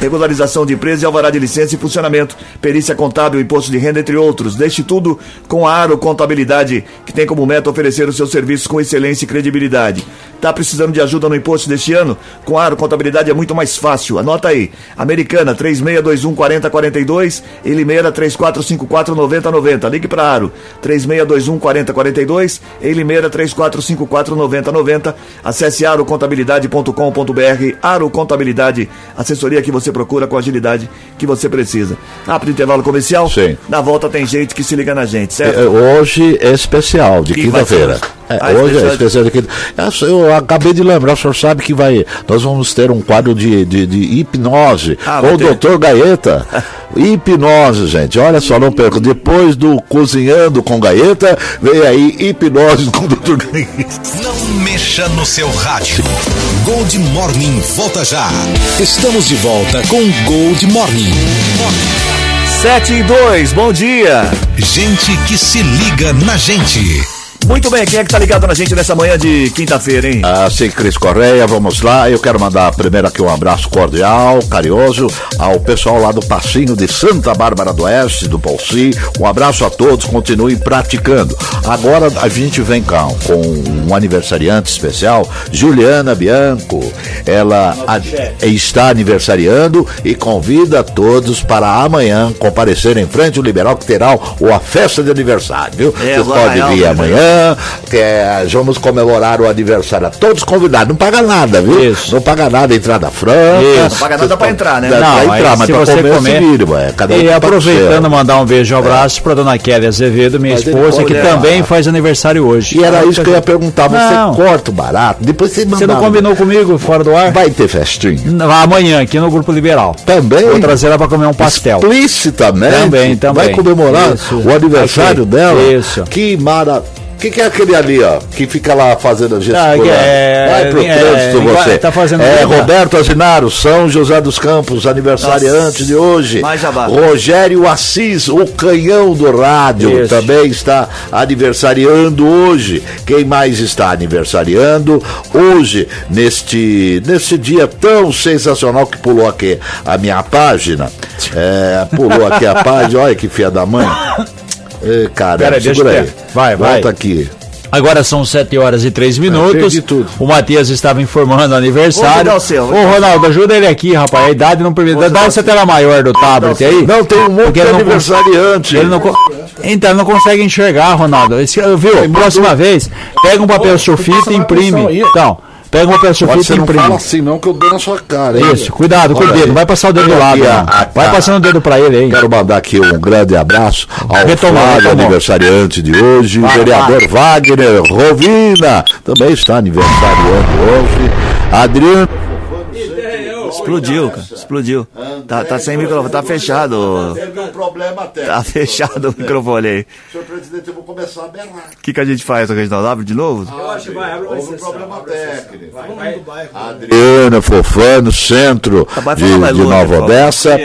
regularização de empresa e alvará de licença e funcionamento, perícia contábil, imposto de renda, entre outros. Deixe tudo com a Aro Contabilidade, que tem como meta oferecer os seus serviços com excelência e credibilidade. Tá precisando de ajuda no imposto deste ano? Com a Aro Contabilidade é muito mais fácil. Anota aí. Americana 3621 4042 e Limeira 3454 9090. Ligue para Aro 3621 4042 e Limeira 3454 9090. Acesse arocontabilidade.com.br. Aro Contabilidade, assessoria que você procura com a agilidade que você precisa. Rápido intervalo comercial. Sim. Na volta tem gente que se liga na gente, certo? É, Hoje é especial, de quinta-feira. Hoje? É, Ah, hoje especial é especial de quinta É, Eu acabei de lembrar, o senhor sabe que vai. Nós vamos ter um quadro de, de, de hipnose Ah, com o ter. doutor Gaeta. hipnose, gente. Olha só, não perca. Depois do Cozinhando com Gaeta, vem aí hipnose com o doutor Gaeta. Não mexa no seu rádio. Gold Morning volta já. Estamos de volta com Gold Morning. 7 e 2, bom dia. Gente que se liga na gente. Muito bem, quem é que tá ligado na gente nessa manhã de quinta-feira, hein? Assim, Cris Correia, vamos lá. Eu quero mandar primeiro aqui um abraço cordial, carinhoso, ao pessoal lá do Passinho de Santa Bárbara do Oeste, do Polsi. Um abraço a todos, continuem praticando. Agora a gente vem cá com um aniversariante especial, Juliana Bianco. Ela a- está aniversariando e convida todos para amanhã comparecer em frente ao Liberal, que terá o- a festa de aniversário, viu? É, pode é vir né? Amanhã que é, vamos comemorar o aniversário. Todos convidados, não paga nada, viu? Isso. Não paga nada, entrada franca. Isso. Não paga nada pra entrar, né? Não, pra aí entrar, mas se pra você comer, comer- vira, ué. Cada um E aproveitando, mandar um beijo e um abraço pra dona Kelly Azevedo, minha Mas esposa, pode que também faz aniversário hoje. E era isso que eu ia perguntar. Você Não. corta o barato? Depois você Você não combinou comigo fora do ar? Vai ter festinha? Amanhã, aqui no Grupo Liberal. Também? Vou trazer ela pra comer um pastel. Explicitamente. Também, também. Vai comemorar Isso. o aniversário dela. Isso. Que mara. O que, que é aquele ali, ó? Que fica lá fazendo a gesticulando? é- Vai pro é- trânsito linguagem- você. tá fazendo é. Roberto Azinaro, São José dos Campos, aniversariante de hoje. mais jabá. Rogério Assis, o canhão do rádio, Isso. também está aniversariando hoje. Quem mais está aniversariando hoje, neste, neste dia tão sensacional que pulou aqui a minha página? É, pulou aqui a página, olha que filha da mãe. Cara, Pera segura eu aí. ver. Vai, vai. Volta aqui. Agora são 7 horas e 3 minutos. O Matias estava informando o aniversário. O seu. Ô, Ronaldo, ajuda ele aqui, rapaz. A idade não permite. Dá essa tela maior do tablet aí. Não, tem um monte Porque de aniversariante. Ele não co- Então, ele não consegue enxergar, Ronaldo. Esse- viu? Próxima vez, pega um papel sulfite e imprime. Então, pega um papel Pode sulfite e não fala imprime. assim não que eu dou na sua cara. hein? Isso, cuidado com o dedo. vai passar o dedo do lado, Aqui, não. a- Vai a- passando o dedo pra ele aí. Quero mandar aqui um grande abraço ao Retomou, Flávio, retomou. aniversariante de hoje, Vai, vereador Wagner Rovina, também está aniversariando hoje, Adriano. Explodiu, cara. Explodiu. Tá, tá sem microfone, tá fechado. Teve um problema técnico. Tá fechado o microfone aí. Senhor presidente, eu vou começar a berrar. O que, que a gente faz, Reginaldo? Abre de novo? Houve um problema técnico. Adriana Fofano, centro vai de, de longe, Nova. Odessa.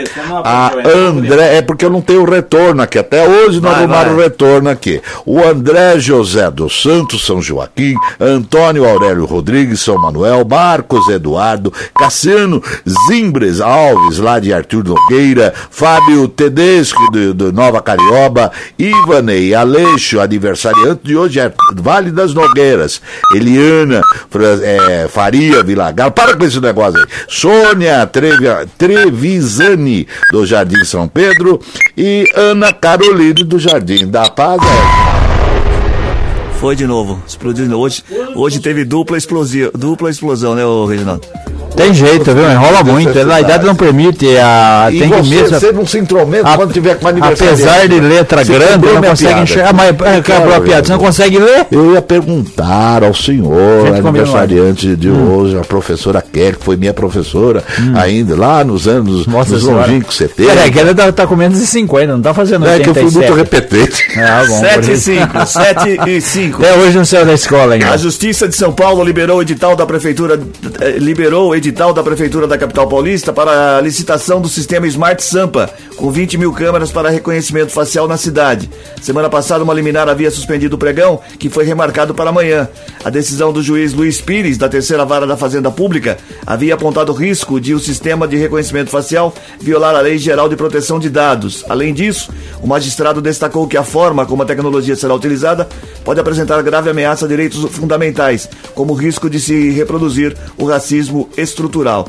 A André, é porque eu não tenho retorno aqui. Até hoje não Vai, arrumaram vai. retorno aqui. O André José dos Santos, São Joaquim. Antônio Aurélio Rodrigues, São Manuel. Marcos Eduardo. Cassiano Zimbres Alves, lá de Arthur Nogueira. Fábio Tedesco, de, de Nova Carioba. Ivanei Aleixo, aniversariante de hoje, é Vale das Nogueiras. Eliana é, Faria Vilagar. Para com esse negócio aí. Sônia Trevi- Trevisani, do Jardim São Pedro. E Ana Caroline, do Jardim da Paz. Foi de novo. Explodiu de novo. Hoje, hoje teve dupla explosão, dupla explosão, né, Reginaldo? Tem jeito, viu? Enrola muito. A idade não permite. A, E tem que você, mesmo. você não se intrometa A- quando tiver com aniversário. Apesar de letra Você grande, não consegue piada. enxergar. Mas é, quebrou a piada. Você não consegue ler? Eu ia perguntar ao senhor, aniversariante de hoje, a professora Kelly, que foi minha professora ainda, lá nos anos Nossa nos longínquos 70. Peraí, que ela tá, tá com menos de 50, não tá fazendo É que eu fui 87. muito repetente. Ah, bom, 7 por e isso. 5, 7 e 5. Até hoje não saiu da escola ainda. A Justiça de São Paulo liberou o edital da prefeitura eh, liberou o edital da prefeitura da capital paulista para a licitação do sistema Smart Sampa, com 20 mil câmeras para reconhecimento facial na cidade. Semana passada, uma liminar havia suspendido o pregão, que foi remarcado para amanhã. A decisão do juiz Luiz Pires, da terceira vara da Fazenda Pública, havia apontado o risco de o sistema de reconhecimento facial violar a Lei Geral de Proteção de Dados. Além disso, o magistrado destacou que a forma como a tecnologia será utilizada pode apresentar grave ameaça a direitos fundamentais, como o risco de se reproduzir o racismo estrutural.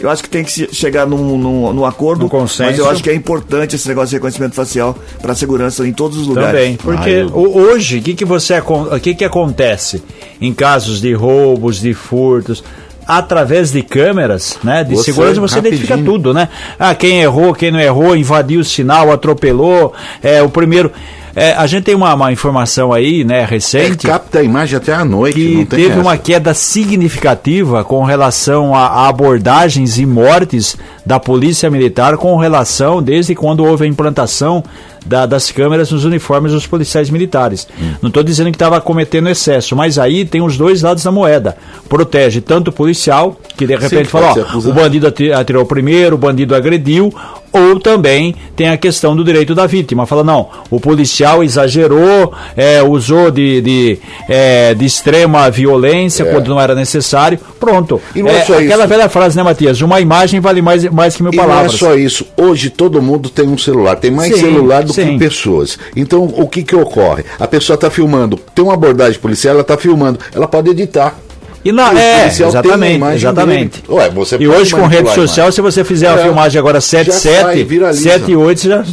Eu acho que tem que chegar num, num, num acordo, Num consenso. mas eu acho que é importante esse negócio de reconhecimento facial para a segurança em todos os lugares. Também, porque o- hoje, o que, que você que, que acontece em casos de roubos, de furtos? Através de câmeras, né? De Você, segurança você identifica rapidinho. tudo, né? Ah, quem errou, quem não errou, invadiu o sinal, atropelou, é o primeiro. É, a gente tem uma, uma informação aí, né, recente. capta a imagem até à noite. que teve essa. uma queda significativa com relação a, a abordagens e mortes da polícia militar com relação desde quando houve a implantação da- das câmeras nos uniformes dos policiais militares. Hum. Não estou dizendo que estava cometendo excesso, mas aí tem os dois lados da moeda. Protege tanto o policial, que de repente pode fala, ó, o bandido ati- atirou primeiro, o bandido agrediu, ou também tem a questão do direito da vítima. Fala, não, o policial exagerou, é, usou de, de, é, de extrema violência quando não era necessário. Pronto. É. E não é só aquela isso. velha frase, né, Matias? Uma imagem vale mais, mais que mil E não é palavras. só isso. Hoje todo mundo tem um celular. Tem mais Sim, celular do sim. que pessoas. Então, o que que ocorre? A pessoa está filmando. Tem uma abordagem policial, ela está filmando. Ela pode editar. E não, O é, a exatamente, exatamente. Ué, você e hoje com rede a social, se você fizer a É. filmagem agora Já sai, 77, viraliza. 78, você já,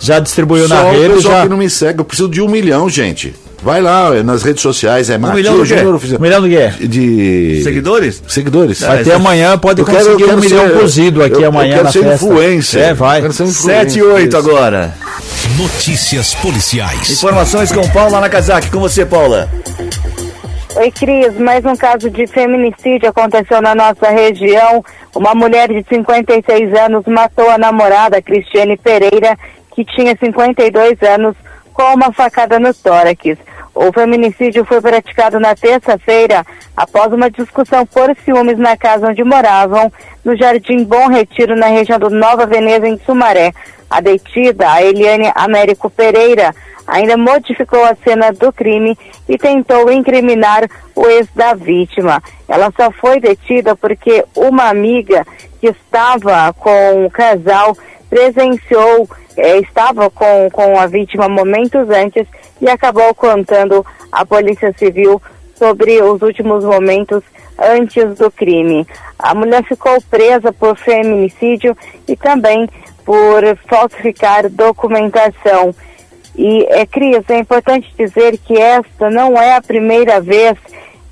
já distribuiu Só na o rede, pessoal já... que não me segue. Eu preciso de um milhão, gente. Vai lá nas redes sociais, é milhão do Matias quê? Júnior Oficial. Um milhão do quê? De. Seguidores? Seguidores. É, Até amanhã pode Eu quero- conseguir eu um quero milhão ser- cozido aqui eu- amanhã eu quero na ser festa. influencer. É, vai. Eu quero ser influencer. 7 e 8 Isso. agora. Notícias policiais. Informações com Paula Nakazaki. Com você, Paula. Oi, Cris. Mais um caso de feminicídio aconteceu na nossa região. Uma mulher de 56 anos matou a namorada, Cristiane Pereira, que tinha 52 anos, com uma facada no tórax. O feminicídio foi praticado na terça-feira, após uma discussão por ciúmes na casa onde moravam, no Jardim Bom Retiro, na região do Nova Veneza, em Sumaré. A detida, a Eliane Américo Pereira, ainda modificou a cena do crime e tentou incriminar o ex da vítima. Ela só foi detida porque uma amiga que estava com o casal presenciou, eh, estava com, com a vítima momentos antes e acabou contando à Polícia Civil sobre os últimos momentos antes do crime. A mulher ficou presa por feminicídio e também por falsificar documentação. E, é, Cris, é importante dizer que esta não é a primeira vez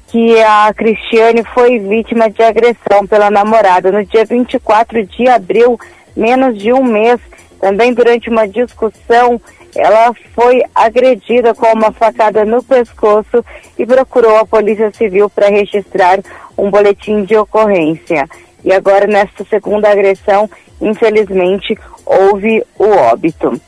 que a Cristiane foi vítima de agressão pela namorada. No dia 24 de abril, menos de um mês, também durante uma discussão, ela foi agredida com uma facada no pescoço e procurou a Polícia Civil para registrar um boletim de ocorrência. E agora, nesta segunda agressão, infelizmente, houve o óbito.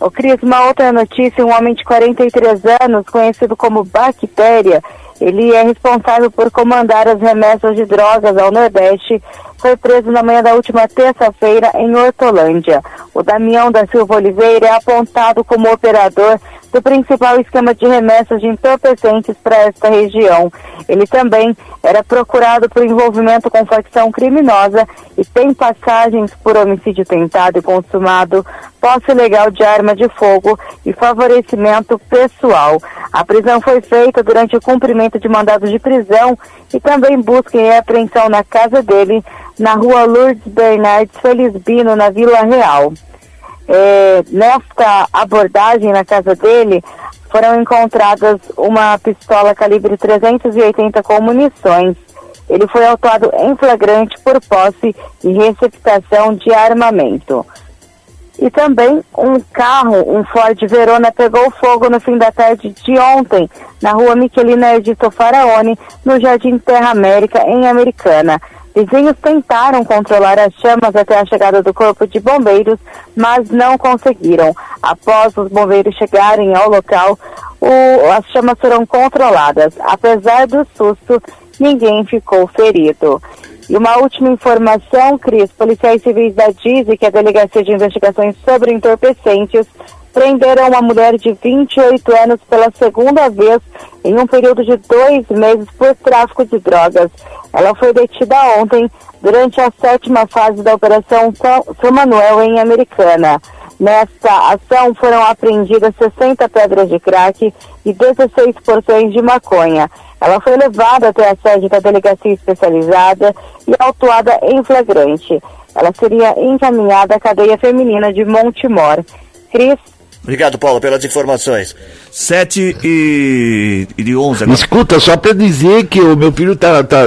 Ô Cris, uma outra notícia, um homem de 43 anos, conhecido como Bactéria, ele é responsável por comandar as remessas de drogas ao Nordeste, foi preso na manhã da última terça-feira em Hortolândia. O Damião da Silva Oliveira é apontado como operador do principal esquema de remessas de entorpecentes para esta região. Ele também era procurado por envolvimento com facção criminosa e tem passagens por homicídio tentado e consumado, posse ilegal de arma de fogo e favorecimento pessoal. A prisão foi feita durante o cumprimento de mandado de prisão e também busca e apreensão na casa dele, na rua Lourdes Bernardes Felizbino, na Vila Real. É, nesta abordagem na casa dele, foram encontradas uma pistola calibre 380 com munições. Ele foi autuado em flagrante por posse e receptação de armamento. E também um carro, um Ford Verona, pegou fogo no fim da tarde de ontem, na rua Miquelina Edito Faraone, no Jardim Terra América, em Americana. Vizinhos tentaram controlar as chamas até a chegada do corpo de bombeiros, mas não conseguiram. Após os bombeiros chegarem ao local, o- as chamas foram controladas. Apesar do susto, ninguém ficou ferido. E uma última informação, Cris, policiais civis da DISE, que é a Delegacia de Investigações sobre Entorpecentes, prenderam uma mulher de 28 anos pela segunda vez em um período de dois meses por tráfico de drogas. Ela foi detida ontem durante a sétima fase da Operação São, Manuel em Americana. Nesta ação foram apreendidas 60 pedras de crack e 16 porções de maconha. Ela foi levada até a sede da delegacia especializada e autuada em flagrante. Ela seria encaminhada à cadeia feminina de Montemor. Cris, Obrigado, Paula, pelas informações. 7 e, e de 11 agora. Escuta, só pra dizer que o meu filho tá, tá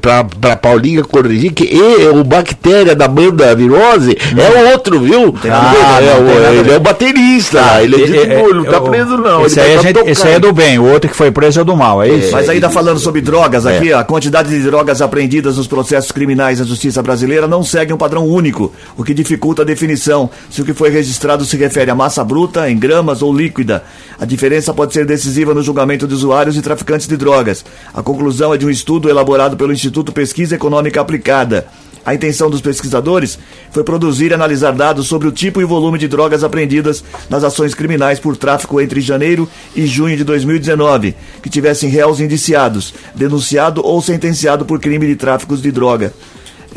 pra, pra Paulinha corrigir que e, o bactéria da banda virose é o outro, viu? Ah, é, o- ele é o baterista, ele é boa, ele não tá o- preso não. Esse, ele aí, tá a gente- esse aí é do bem, o outro que foi preso é do mal, é isso? Mas ainda falando sobre drogas aqui, a quantidade de drogas apreendidas nos processos criminais da justiça brasileira não segue um padrão único, o que dificulta a definição se o que foi registrado se refere a massa bruta, em gramas ou líquida. A diferença pode ser decisiva no julgamento de usuários e traficantes de drogas. A conclusão é de um estudo elaborado pelo Instituto Pesquisa Econômica Aplicada. A intenção dos pesquisadores foi produzir e analisar dados sobre o tipo e volume de drogas apreendidas nas ações criminais por tráfico entre janeiro e junho de 2019, que tivessem réus indiciados, denunciado ou sentenciado por crime de tráfico de droga.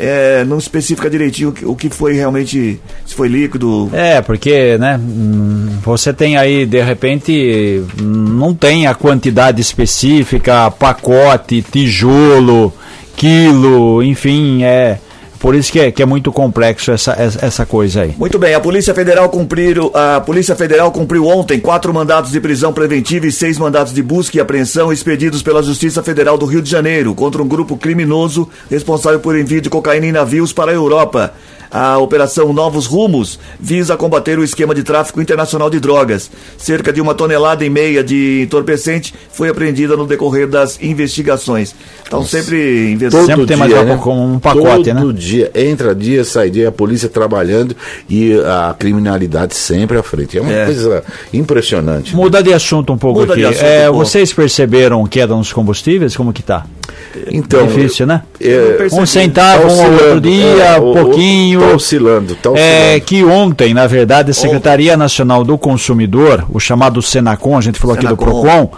É, não especifica direitinho o que- o que foi realmente, se foi líquido. É, porque, né, hum, você tem aí, de repente, não tem a quantidade específica, pacote, tijolo, quilo, enfim, é. Por isso que é, que é muito complexo essa, essa, coisa aí. Muito bem, a Polícia Federal cumpriu, a Polícia Federal cumpriu ontem quatro mandatos de prisão preventiva e seis mandatos de busca e apreensão expedidos pela Justiça Federal do Rio de Janeiro contra um grupo criminoso responsável por envio de cocaína em navios para a Europa. A Operação Novos Rumos visa combater o esquema de tráfico internacional de drogas. Cerca de uma tonelada e meia de entorpecente foi apreendida no decorrer das investigações. Então sempre investindo. Sempre tem mais dia, um- um pacote, Todo né? dia, entra dia, sai dia, a polícia trabalhando e a criminalidade sempre à frente. É uma É. coisa impressionante. Mudar de assunto um pouco Muda aqui. de assunto É, um pouco. vocês perceberam queda nos combustíveis? Como que tá? Então, Difícil, né? é, Um centavo, tá um outro dia, é, um o- pouquinho. Tá oscilando, tá oscilando. É que ontem, na verdade, a Secretaria Nacional do Consumidor, o chamado Senacom, a gente falou aqui do Senacom. Procon,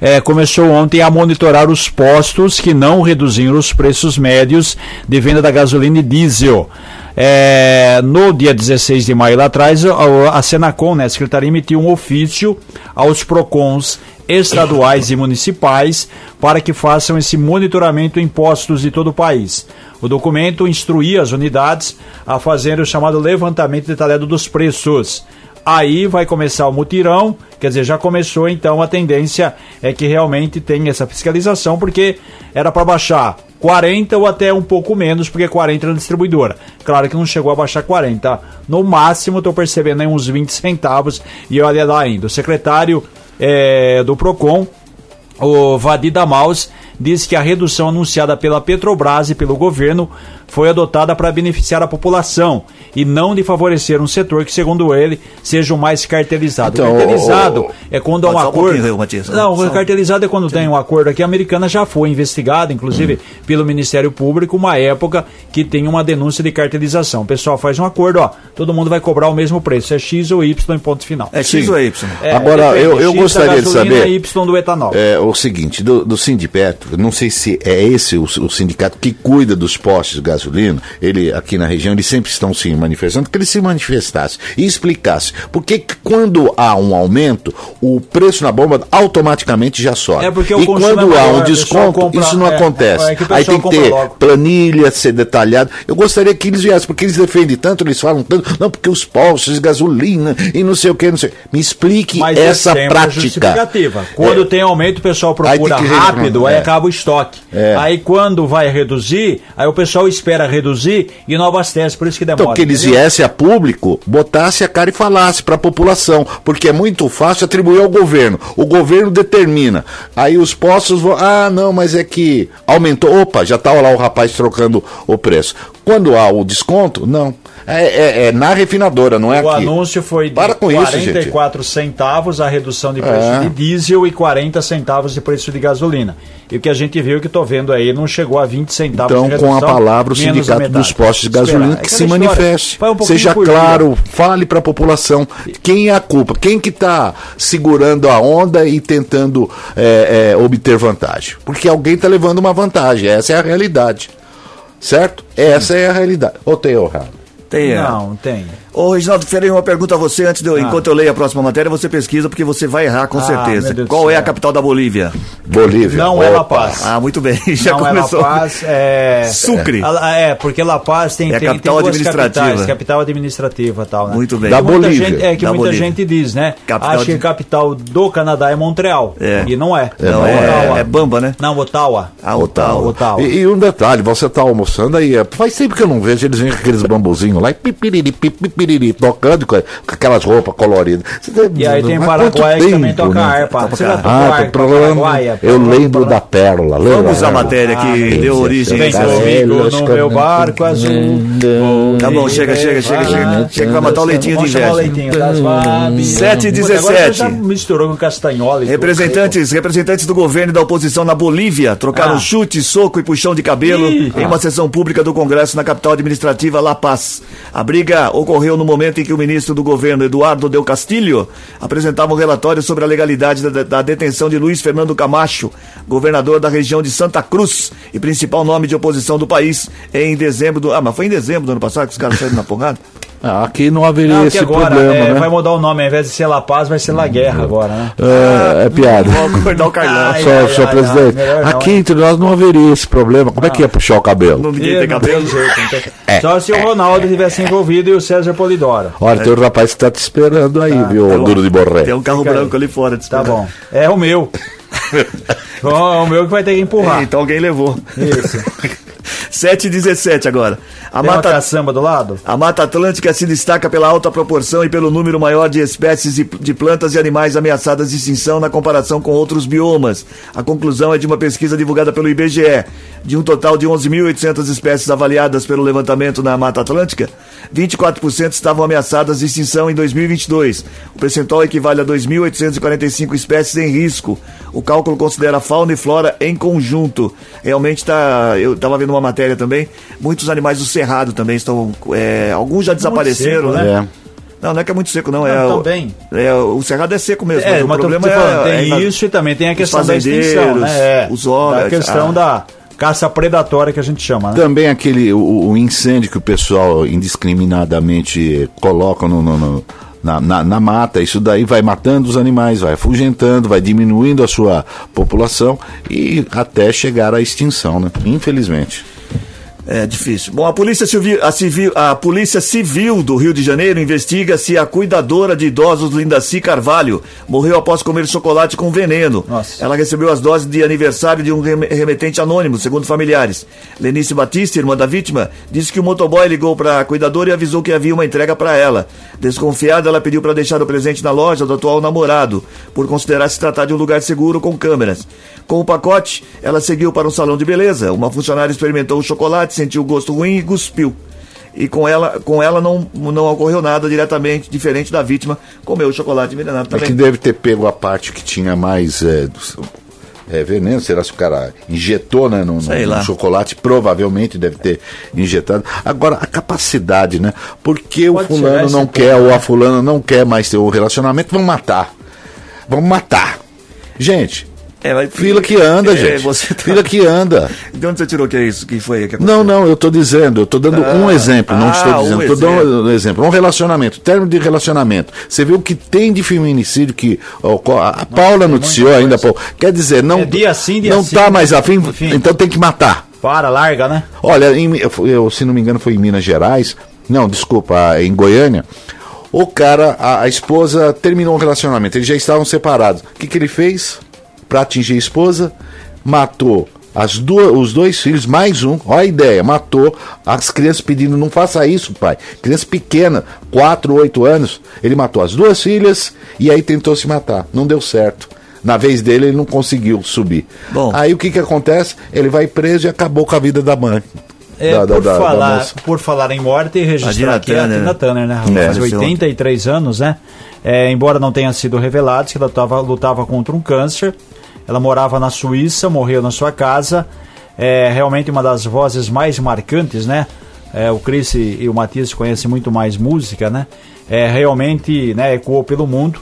é, começou ontem a monitorar os postos que não reduziram os preços médios de venda da gasolina e diesel. É, no dia 16 de maio lá atrás, a, a Senacom, né, a Secretaria, emitiu um ofício aos PROCONs estaduais e municipais para que façam esse monitoramento em postos de todo o país. O documento instruía as unidades a fazer o chamado levantamento detalhado dos preços. Aí vai começar o mutirão, quer dizer, já começou então a tendência é que realmente tem essa fiscalização, porque era para baixar 40 ou até um pouco menos, porque 40 era distribuidora. Claro que não chegou a baixar 40. No máximo, estou percebendo aí uns 20 centavos, e olha lá ainda. O secretário eh, do PROCON, o Vadir Damaus diz que a redução anunciada pela Petrobras e pelo governo foi adotada para beneficiar a população e não de favorecer um setor que, segundo ele, seja o mais cartelizado. Então, o cartelizado o- o- é quando há um um acordo. Matias. não, Só- o cartelizado é quando tem um acordo aqui. A americana já foi investigada, inclusive pelo Ministério Público, uma época que tem uma denúncia de cartelização. O pessoal faz um acordo, ó, todo mundo vai cobrar o mesmo preço, é X ou Y em ponto final. É X Sim. ou é Y? É, Agora, depende, eu- eu X da gostaria de saber- Y do etanol. É o seguinte, do, do Sindipetro, não sei se é esse o, o sindicato que cuida dos postos de gasolina, ele aqui na região, eles sempre estão se manifestando, que ele se manifestasse e explicasse por que que quando há um aumento, o preço na bomba automaticamente já sobe. É porque o e consumo quando é há maior, um o pessoal desconto, compra- isso não é, acontece. é o Aí tem que ter logo. planilha, ser detalhado. Eu gostaria que eles viessem, porque eles defendem tanto, eles falam tanto, não, porque os postos gasolina e não sei o que, não sei. Me explique Mas essa é prática. justificativa. Quando É. tem aumento, o pessoal Aí procura que rápido, aí é. acaba o estoque. É. Aí quando vai reduzir, aí o pessoal espera reduzir e não abastece, por isso que demora. Então, que eles viessem a público, botasse a cara e falasse para a população, porque é muito fácil atribuir ao governo. O governo determina. Aí os postos vão, ah, não, mas é que aumentou. Opa, já estava lá o rapaz trocando o preço. Quando há o desconto, não. É, é- é na refinadora, não é O aqui. anúncio foi de Para com isso, 44 centavos a redução de preço É. de diesel e 40 centavos de preço de gasolina. E o que a gente viu que estou vendo aí não chegou a 20 centavos Então, de com a redução, palavra, o sindicato dos postos de gasolina que se história. manifeste. Um Seja por dia. claro, fale para a população quem é a culpa, quem que está segurando a onda e tentando é, é, obter vantagem. Porque alguém está levando uma vantagem, essa é a realidade. Certo? Essa é a realidade. Ou tem errado? Tem. Não, tem. Ô, Reginaldo Ferreira, uma pergunta a você antes de eu, enquanto eu leio a próxima matéria, você pesquisa porque você vai errar com Ah, certeza. Qual é a capital da Bolívia? Bolívia. Não é La Opa. Paz. Ah, muito bem. Já não começou. é La Paz, é... Sucre. É, é, porque La Paz tem, É a tem, capital tem duas administrativa. capitais, capital administrativa e tal, né? Muito bem. Da Que muita Bolívia. gente- é que Da muita Bolívia. gente diz, né? Capital Acho que de- a capital do Canadá é Montreal. É. E não é. Não, Ottawa. é, é Bamba, né? Não, Ottawa. Ah, Ottawa. Ottawa. E, e um detalhe, você tá almoçando aí, é, faz tempo que eu não vejo eles vêm com aqueles bambuzinhos lá, e pipiriri, pipiriri, tocando com, aquelas roupas coloridas. Tem- E aí tem Paraguai que também toca né? harpa. Você já tocou Ah, harpa paraguaia? eu lembro da pérola. lembra? Vamos à matéria que Ah, deu origem Vem comigo no meu barco azul. Tá bom, chega, chega, chega, chega. Chega que vai matar o leitinho de inveja. leitinho das Babs. Sete e Puta, agora 17. você já misturou com castanhola. Representantes, representantes do governo e da oposição na Bolívia trocaram Ah. chute, soco e puxão de cabelo em uma sessão pública do Congresso na capital administrativa La Paz. A briga ocorreu no momento em que o ministro do governo, Eduardo Del Castillo, apresentava um relatório sobre a legalidade da, da detenção de Luiz Fernando Camacho, governador da região de Santa Cruz e principal nome de oposição do país, em dezembro do. Ah, mas foi em dezembro do ano passado que os caras saíram na porrada? Ah, aqui não haveria Não, esse agora problema, é, né? vai mudar o nome, ao invés de ser La Paz, vai ser La Guerra agora, né? É, é piada. Vou acordar o Carlão. Ai, Só, ai, senhor ai, presidente, não, aqui hein? entre nós não haveria esse problema. Como é que ia puxar o cabelo? Não ninguém tem não cabelo. tem jeito, não tem- É. Só se o Ronaldo tivesse envolvido e o César Polidoro. Olha, tem um rapaz que tá te esperando aí, viu, Tem um- Duro de Borré. Tem um carro Fica aí. branco ali fora. te Tá esperando. bom. É o meu. Bom, é o meu que vai ter que empurrar. Então alguém levou. Isso. 7 e 17 agora. A Tem Mata, caçamba do lado? a Mata Atlântica se destaca pela alta proporção e pelo número maior de espécies de, plantas e animais ameaçadas de extinção na comparação com outros biomas. A conclusão é de uma pesquisa divulgada pelo IBGE. De um total de 11.800 espécies avaliadas pelo levantamento na Mata Atlântica, 24% estavam ameaçadas de extinção em 2022. O percentual equivale a 2.845 espécies em risco. O cálculo considera fauna e flora em conjunto. Realmente está. Eu estava vendo uma matéria também. Muitos animais do cerrado também estão. é, alguns já desapareceram, seco, né? É. Não, não é que é muito seco, não. Não, é, o- também. é, o cerrado é seco mesmo. É, mas o problema tô falando, é, tem é- isso e também tem a os questão da extinção, né? É, os homens, A questão ah. da caça predatória que a gente chama, né? Também aquele, o, o incêndio que o pessoal indiscriminadamente coloca no, no- no- na, na- na mata, isso daí vai matando os animais, vai afugentando, vai diminuindo a sua população e até chegar à extinção, né? Infelizmente. É difícil. Bom, a Polícia Civil, a, Civil, a Polícia Civil do Rio de Janeiro investiga se a cuidadora de idosos Lindaci Carvalho morreu após comer chocolate com veneno. Nossa. Ela recebeu as doses de aniversário de um rem- remetente anônimo, segundo familiares. Lenice Batista, irmã da vítima, disse que o motoboy ligou para a cuidadora e avisou que havia uma entrega para ela. Desconfiada, ela pediu para deixar o presente na loja do atual namorado, por considerar se tratar de um lugar seguro com câmeras. Com o pacote, ela seguiu para um salão de beleza. Uma funcionária experimentou o chocolate, sentiu o gosto ruim e cuspiu. E com ela, com ela não, não ocorreu nada diretamente diferente da vítima. Comeu o chocolate envenenado É que também. deve ter pego a parte que tinha mais é, é, veneno. Será se o cara injetou né, no, no- chocolate? Provavelmente deve ter injetado. Agora, a capacidade, né? Porque o Pode chegar fulano esse não quer, ou né? a fulana não quer mais ter o relacionamento, vão matar. Vão matar. Gente, É, mas- fila que anda, É, gente. você tá- Fila que anda. De onde você tirou que é isso? Que foi que? Não, não, eu estou dizendo, eu estou dando um exemplo, não ah, estou um dizendo, estou dando um exemplo. Um relacionamento, término de relacionamento. Você viu o que tem de feminicídio que ó, a Paula noticiou ainda, pô. Quer dizer, não É dia sim, dia não sim. tá mais afim, Enfim. então tem que matar. Para, larga, né? Olha, em- eu, eu, se não me engano foi em Minas Gerais, não, desculpa, em Goiânia. O cara, a, a esposa terminou um relacionamento, eles já estavam separados. O que, que ele fez? Para atingir a esposa, matou as duas, os dois filhos, mais um, olha a ideia, matou as crianças pedindo, não faça isso, pai. Criança pequena, 4, 8 anos, ele matou as duas filhas e aí tentou se matar. Não deu certo. Na vez dele, ele não conseguiu subir. Bom. Aí o que, que acontece? Ele vai preso e acabou com a vida da mãe. É, Da- da- por, da- da falar, moça. por falar em morte, A registrar aqui a Turner. Tina Turner, né? É. Faz Faleceu 83 anos, né? É, embora não tenha sido revelado, que ela tava, lutava contra um câncer. Ela morava na Suíça, morreu na sua casa. É realmente uma das vozes mais marcantes, né? É, o Chris e o Matias conhecem muito mais música, né? É, realmente né, ecoou pelo mundo.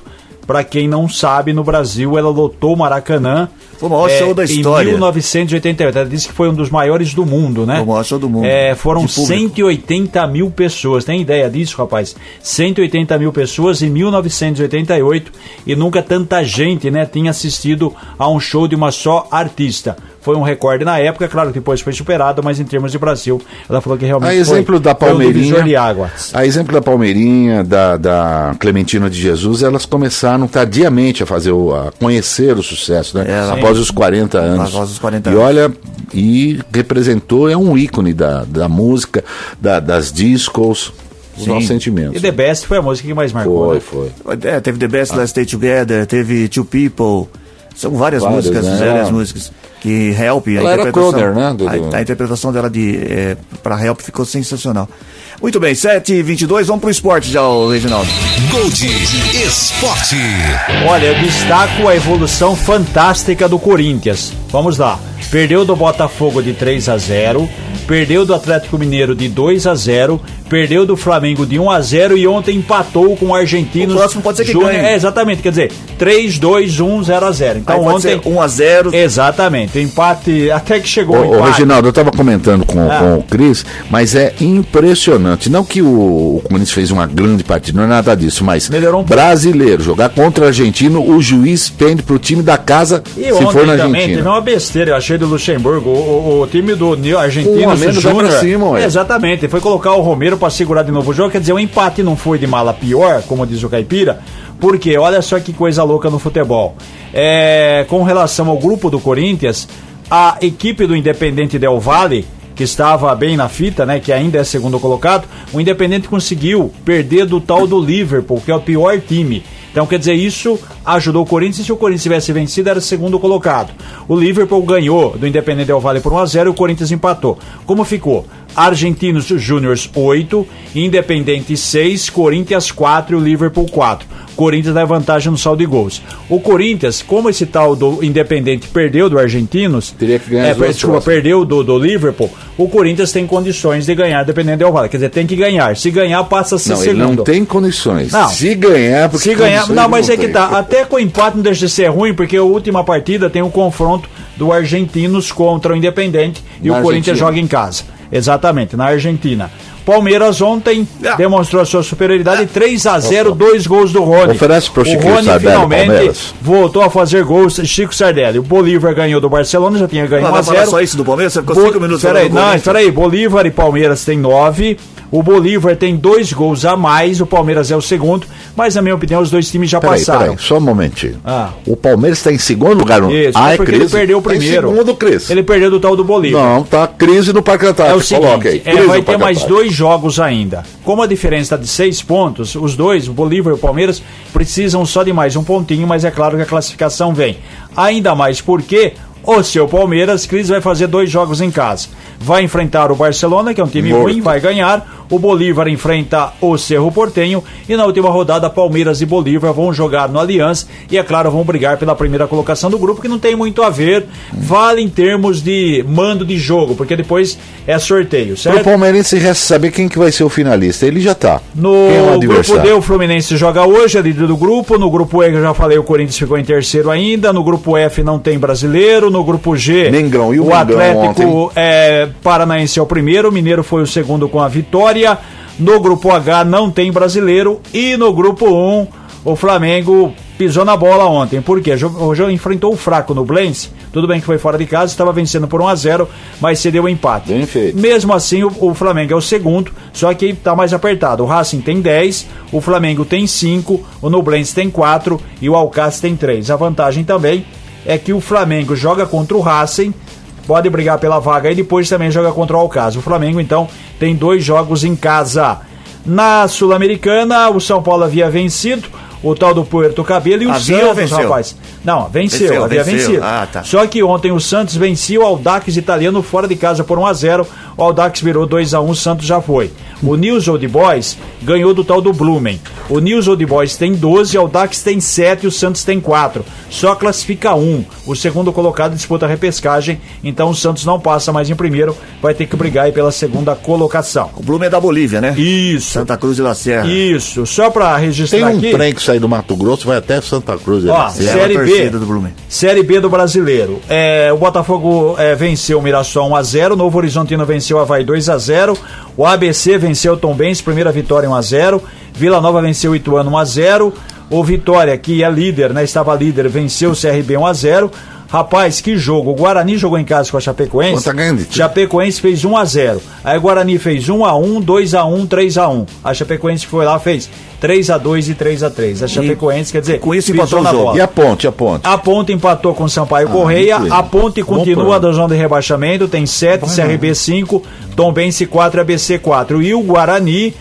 Pra quem não sabe, no Brasil ela lotou o Maracanã. Foi o maior é, show da história. Em 1988. Ela disse que foi um dos maiores do mundo, né? Foi o maior show do mundo. É, foram De público. 180 mil pessoas. Tem ideia disso, rapaz? 180 mil pessoas em 1988 e nunca tanta gente, né, tinha assistido a um show de uma só artista. Foi um recorde na época, claro que depois foi superado, mas em termos de Brasil, ela falou que realmente A exemplo foi, da foi um de Palmeirinha, águas. a exemplo da Palmeirinha, da, da Clementina de Jesus, elas começaram tardiamente a fazer o, a conhecer o sucesso, né? É, após os 40 anos. Após os 40 e anos. olha, e representou, é um ícone da, da música, da- das discos, os Sim. nossos sentimentos. E The Best foi a música que mais marcou. Foi, né? foi. É, teve The Best Let's Stay Together, teve Two People. São várias, Várias, músicas, né? várias músicas que Help, a Ela era interpretação, crooner, né, do- a, a interpretação dela de é, para Help ficou sensacional. Muito bem, 7 e 22 vamos pro esporte já, o Reginaldo. Gold Esporte. Olha, eu destaco a evolução fantástica do Corinthians. Vamos lá. Perdeu do Botafogo de 3 a 0, perdeu do Atlético Mineiro de 2 a 0, perdeu do Flamengo de 1 a 0 e ontem empatou com o Argentinos. O próximo pode ser que Júnior. ganhe. É, exatamente, quer dizer, 3 2 1 0 a 0. Então ontem ser 1 a 0 Exatamente, empate até que chegou o ô, empate. Reginaldo, eu estava comentando com, Ah. com o Cris, mas é impressionante. Não que o, o Corinthians fez uma grande partida, não é nada disso, mas Melhorou um brasileiro, jogar contra o argentino, o juiz pende pro time da casa E se for na também teve Argentina. uma besteira, eu achei do Luxemburgo. O, o- o time do Nil- Um Argentino a menos Júnior. cima, ué. Exatamente, foi colocar o Romero para segurar de novo o jogo. Quer dizer, o empate não foi de mala pior, como diz o Caipira, porque olha só que coisa louca no futebol. É, com relação ao grupo do Corinthians, a equipe do Independente Del Valle que estava bem na fita, né, que ainda é segundo colocado, o Independente conseguiu perder do tal do Liverpool, que é o pior time. Então, quer dizer, isso ajudou o Corinthians. Se o Corinthians tivesse vencido, era segundo colocado. O Liverpool ganhou do Independente Del Valle por 1 a 0 e o Corinthians empatou. Como ficou? Argentinos Júniors 8, Independente 6, Corinthians 4 e o Liverpool 4. Corinthians dá vantagem no saldo de gols. O Corinthians, como esse tal do Independente perdeu do Argentinos, Teria que ganhar é, desculpa, perdeu do, do Liverpool, o Corinthians tem condições de ganhar dependendo do Valle. Quer dizer, tem que ganhar. Se ganhar, passa a ser Não, ele segundo. não tem condições. Não. Se ganhar, porque Se ganhar, não, mas é que tem. tá. Até com o empate não deixa de ser ruim, porque a última partida tem o confronto do Argentinos contra o Independente e Na o Corinthians Argentina. joga em casa. Exatamente, na Argentina. Palmeiras ontem Ah. demonstrou a sua superioridade 3 a 0 dois gols do Rony. Oferece pro o Chiquinho Rony Sardelli, finalmente Palmeiras. voltou a fazer gols, Chico Sardelli. O Bolívar ganhou do Barcelona, já tinha ganho Não, 1 a vai falar 0 só isso do Palmeiras? Você ficou Bo- 5 minutos Peraí, não, peraí. Bolívar e Palmeiras tem nove. O Bolívar tem dois gols a mais. O Palmeiras é o segundo. Mas, na minha opinião, os dois times já Peraí, passaram. peraí, só um momentinho. Ah. O Palmeiras está em segundo lugar no. Isso, ah, é porque crise? ele perdeu o Tá em primeiro. segundo, Cris. Ele perdeu do tal do Bolívar. Não, tá crise no Parque Antártico. É o seguinte, Coloca aí. é, vai ter mais dois jogos ainda. Como a diferença está de seis pontos, os dois, o Bolívar e o Palmeiras, precisam só de mais um pontinho, mas é claro que a classificação vem. Ainda mais porque o seu Palmeiras, Cris, vai fazer dois jogos em casa. Vai enfrentar o Barcelona, que é um time Morto. ruim, vai ganhar. O Bolívar enfrenta o Cerro Portenho. E na última rodada, Palmeiras e Bolívar vão jogar no Aliança. E, é claro, vão brigar pela primeira colocação do grupo, que não tem muito a ver. Vale em termos de mando de jogo, porque depois é sorteio, certo? Palmeirense resta saber quem que vai ser o finalista. Ele já tá. No é o grupo D, o Fluminense joga hoje, é líder do grupo. No grupo E, que eu já falei, o Corinthians ficou em terceiro ainda. No grupo F não tem brasileiro. No grupo G, Mengão. E o Mengão Atlético é, Paranaense é o primeiro. O Mineiro foi o segundo com a vitória. No grupo H não tem brasileiro. E no grupo 1, o Flamengo pisou na bola ontem. Por quê? O jogo enfrentou o fraco no Blends. Tudo bem que foi fora de casa, estava vencendo por 1 a 0 mas cedeu o empate. Bem feito. Mesmo assim, o, o Flamengo é o segundo, só que está mais apertado. O Racing tem 10, o Flamengo tem 5, o Nublense tem 4 e o Alcácer tem 3. A vantagem também é que o Flamengo joga contra o Racing, pode brigar pela vaga e depois também joga contra o Alcácer. O Flamengo, então, tem dois jogos em casa. Na Sul-Americana, o São Paulo havia vencido. O tal do Puerto Cabelo e o Havia ou Santos, venceu? rapaz. Não, venceu, Venceu, havia venceu. vencido. Ah, tá. Só que ontem o Santos vencia o Aldax italiano fora de casa por 1 a 0 O Aldax virou 2 a 1 o Santos já foi. O News Old Boys ganhou do tal do Blumen. O News Old Boys tem 12, o Aldax tem 7 e o Santos tem 4. Só classifica um. O segundo colocado disputa a repescagem, então o Santos não passa mais em primeiro, vai ter que brigar aí pela segunda colocação. O Blumen é da Bolívia, né? Isso. Santa Cruz de la Serra. Isso, só para registrar Tem um aqui. trem que sai do Mato Grosso, vai até Santa Cruz. Ó, ele- É a Série B. torcida do Blumen. Série B do Brasileiro. É, o Botafogo é, venceu o Mirassol 1x0. Novo Horizontino venceu o Havaí 2x0. O ABC venceu o Tombense, primeira vitória 1x0. Vila Nova venceu o Ituano 1x0. O Vitória, que é líder, né, estava líder, venceu o CRB 1x0. Rapaz, que jogo. O Guarani jogou em casa com a Chapecoense. Conta grande, tio. Chapecoense fez 1x0. Aí o Guarani fez 1x1, 2x1, 3x1. A Chapecoense foi lá, fez 3x2 e 3x3. A Chapecoense, quer dizer, com isso empatou o jogo. bola. E a ponte, a ponte. A Ponte empatou com o Sampaio Correia. muito A. Ponte continua da zona de rebaixamento, tem 7, CRB 5, Tombense 4 ABC 4. E o Guarani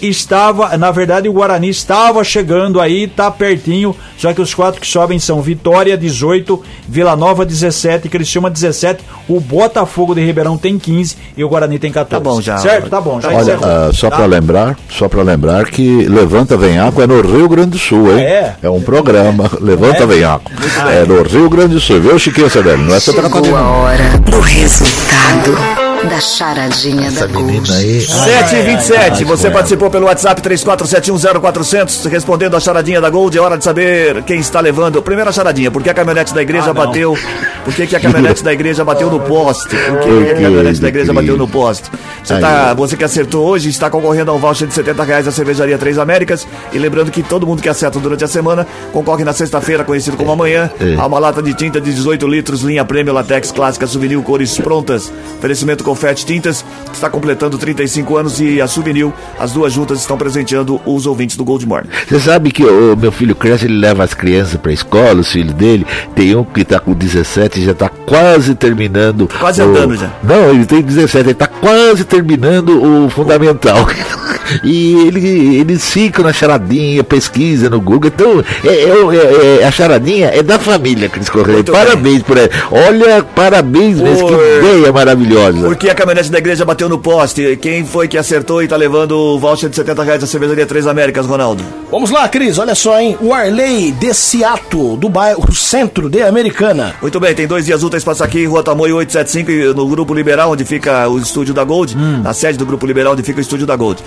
estava, na verdade, o Guarani estava chegando aí, tá pertinho, só que os quatro que sobem são Vitória 18, Vila Nova 17, Criciúma 17, o Botafogo de Ribeirão tem 15 e o Guarani tem 14. Tá bom já. Certo? Tá bom, já Olha, encerrou. ah, só Tá? para lembrar, só para lembrar que Levanta Venhaco é no Rio Grande do Sul, hein? É? um programa, Levanta É? Venhaco. É no Rio Grande do Sul, viu, Chiquinho Sadelli? Não é Chegou a hora do resultado. Da charadinha Essa da Gold. menina aí. 727, você participou pelo WhatsApp 34710400, respondendo a charadinha da Gold. É hora de saber quem está levando. Primeira charadinha, por que a caminhonete da igreja Ah, bateu? Por que, que a caminhonete da igreja bateu no poste? Por que, que a caminhonete da igreja bateu no poste? Você, tá, você que acertou hoje está concorrendo a um voucher de 70 reais da cervejaria Três Américas. E lembrando que todo mundo que acerta durante a semana concorre na sexta-feira, conhecido como amanhã, É. a uma lata de tinta de 18 litros, linha prêmio, latex clássica, souvenir, cores prontas. Oferecimento Confete Tintas, que está completando 35 anos e a Souvenir, as duas juntas estão presenteando os ouvintes do Gold Morning. Você sabe que o meu filho cresce, ele leva as crianças pra escola, os filhos dele. Tem um que tá com 17 e já tá quase terminando. Quase o- andando já. Não, ele tem 17, ele tá quase terminando o fundamental. E ele, eles ficam na charadinha, pesquisa no Google. Então, é, é- é- a charadinha é da família, Cris Correia. Parabéns por ela. Olha, parabéns mesmo, que Por- ideia maravilhosa. Porque a caminhonete da igreja bateu no poste. Quem foi que acertou e tá levando o voucher de 70 reais da cervejaria Três Américas, Ronaldo? Vamos lá, Cris, olha só, hein? O Arley de Seattle, do bairro Centro de Americana. Muito bem, tem dois dias úteis para aqui, Rua Tamoio 875, e no Grupo Liberal, onde fica o estúdio da Gold, na sede do Grupo Liberal, onde fica o estúdio da Gold.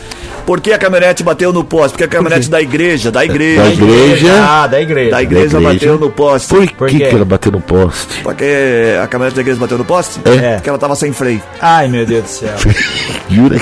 Por que a caminhonete bateu no poste? Porque a caminhonete da igreja, da igreja, Da igreja. Ah, da igreja. da igreja Da igreja. bateu no poste. Por, Por que, que ela bateu no poste? Porque a caminhonete da igreja bateu no poste? É. Porque ela tava sem freio. Ai, meu Deus do céu. Jura?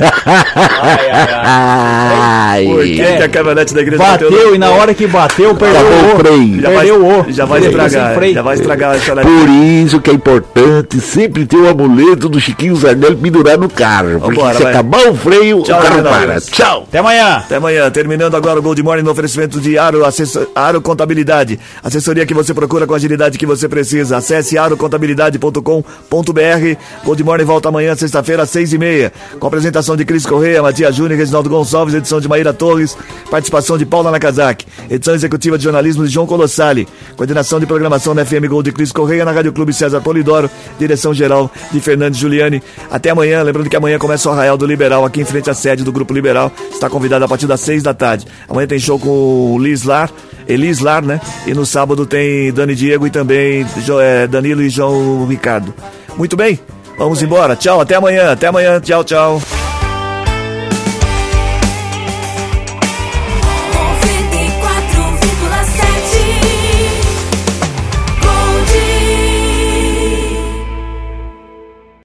Ai, ai, ai. Por que, Ai. que a caminhonete da igreja bateu Bateu e na hora que bateu, perdeu o freio. Já vai, o já vai estragar, freio. já vai estragar a charadinha. Por isso que é importante sempre ter o amuleto do Chiquinho Zardelli pendurar no carro. Porque Vambora, se vai. acabar o freio, Tchau, o carro para. Tchau. Até amanhã. Até amanhã. Terminando agora o Gold Morning no oferecimento de Aro, assessor, Aro Contabilidade. Assessoria que você procura com a agilidade que você precisa. Acesse arocontabilidade.com.br. Gold Morning volta amanhã, sexta-feira, às seis e meia. Com apresentação de Cris Correia, Matias Júnior, Reginaldo Gonçalves, edição de Maíra Torres, participação de Paula Nakazaki, edição executiva de jornalismo de João Colossali, coordenação de programação na FM Gold de Cris Correia, na Rádio Clube César Polidoro, direção geral de Fernandes Giuliani. Até amanhã, lembrando que amanhã começa o Arraial do Liberal, aqui em frente à sede do Grupo Liberal. Está convidado a partir das seis da tarde. Amanhã tem show com o Liz Lar, Elis Lar, né? E no sábado tem Dani Diego e também eh, Danilo e João Ricardo. Muito bem, vamos embora. Tchau, até amanhã, até amanhã, tchau, tchau.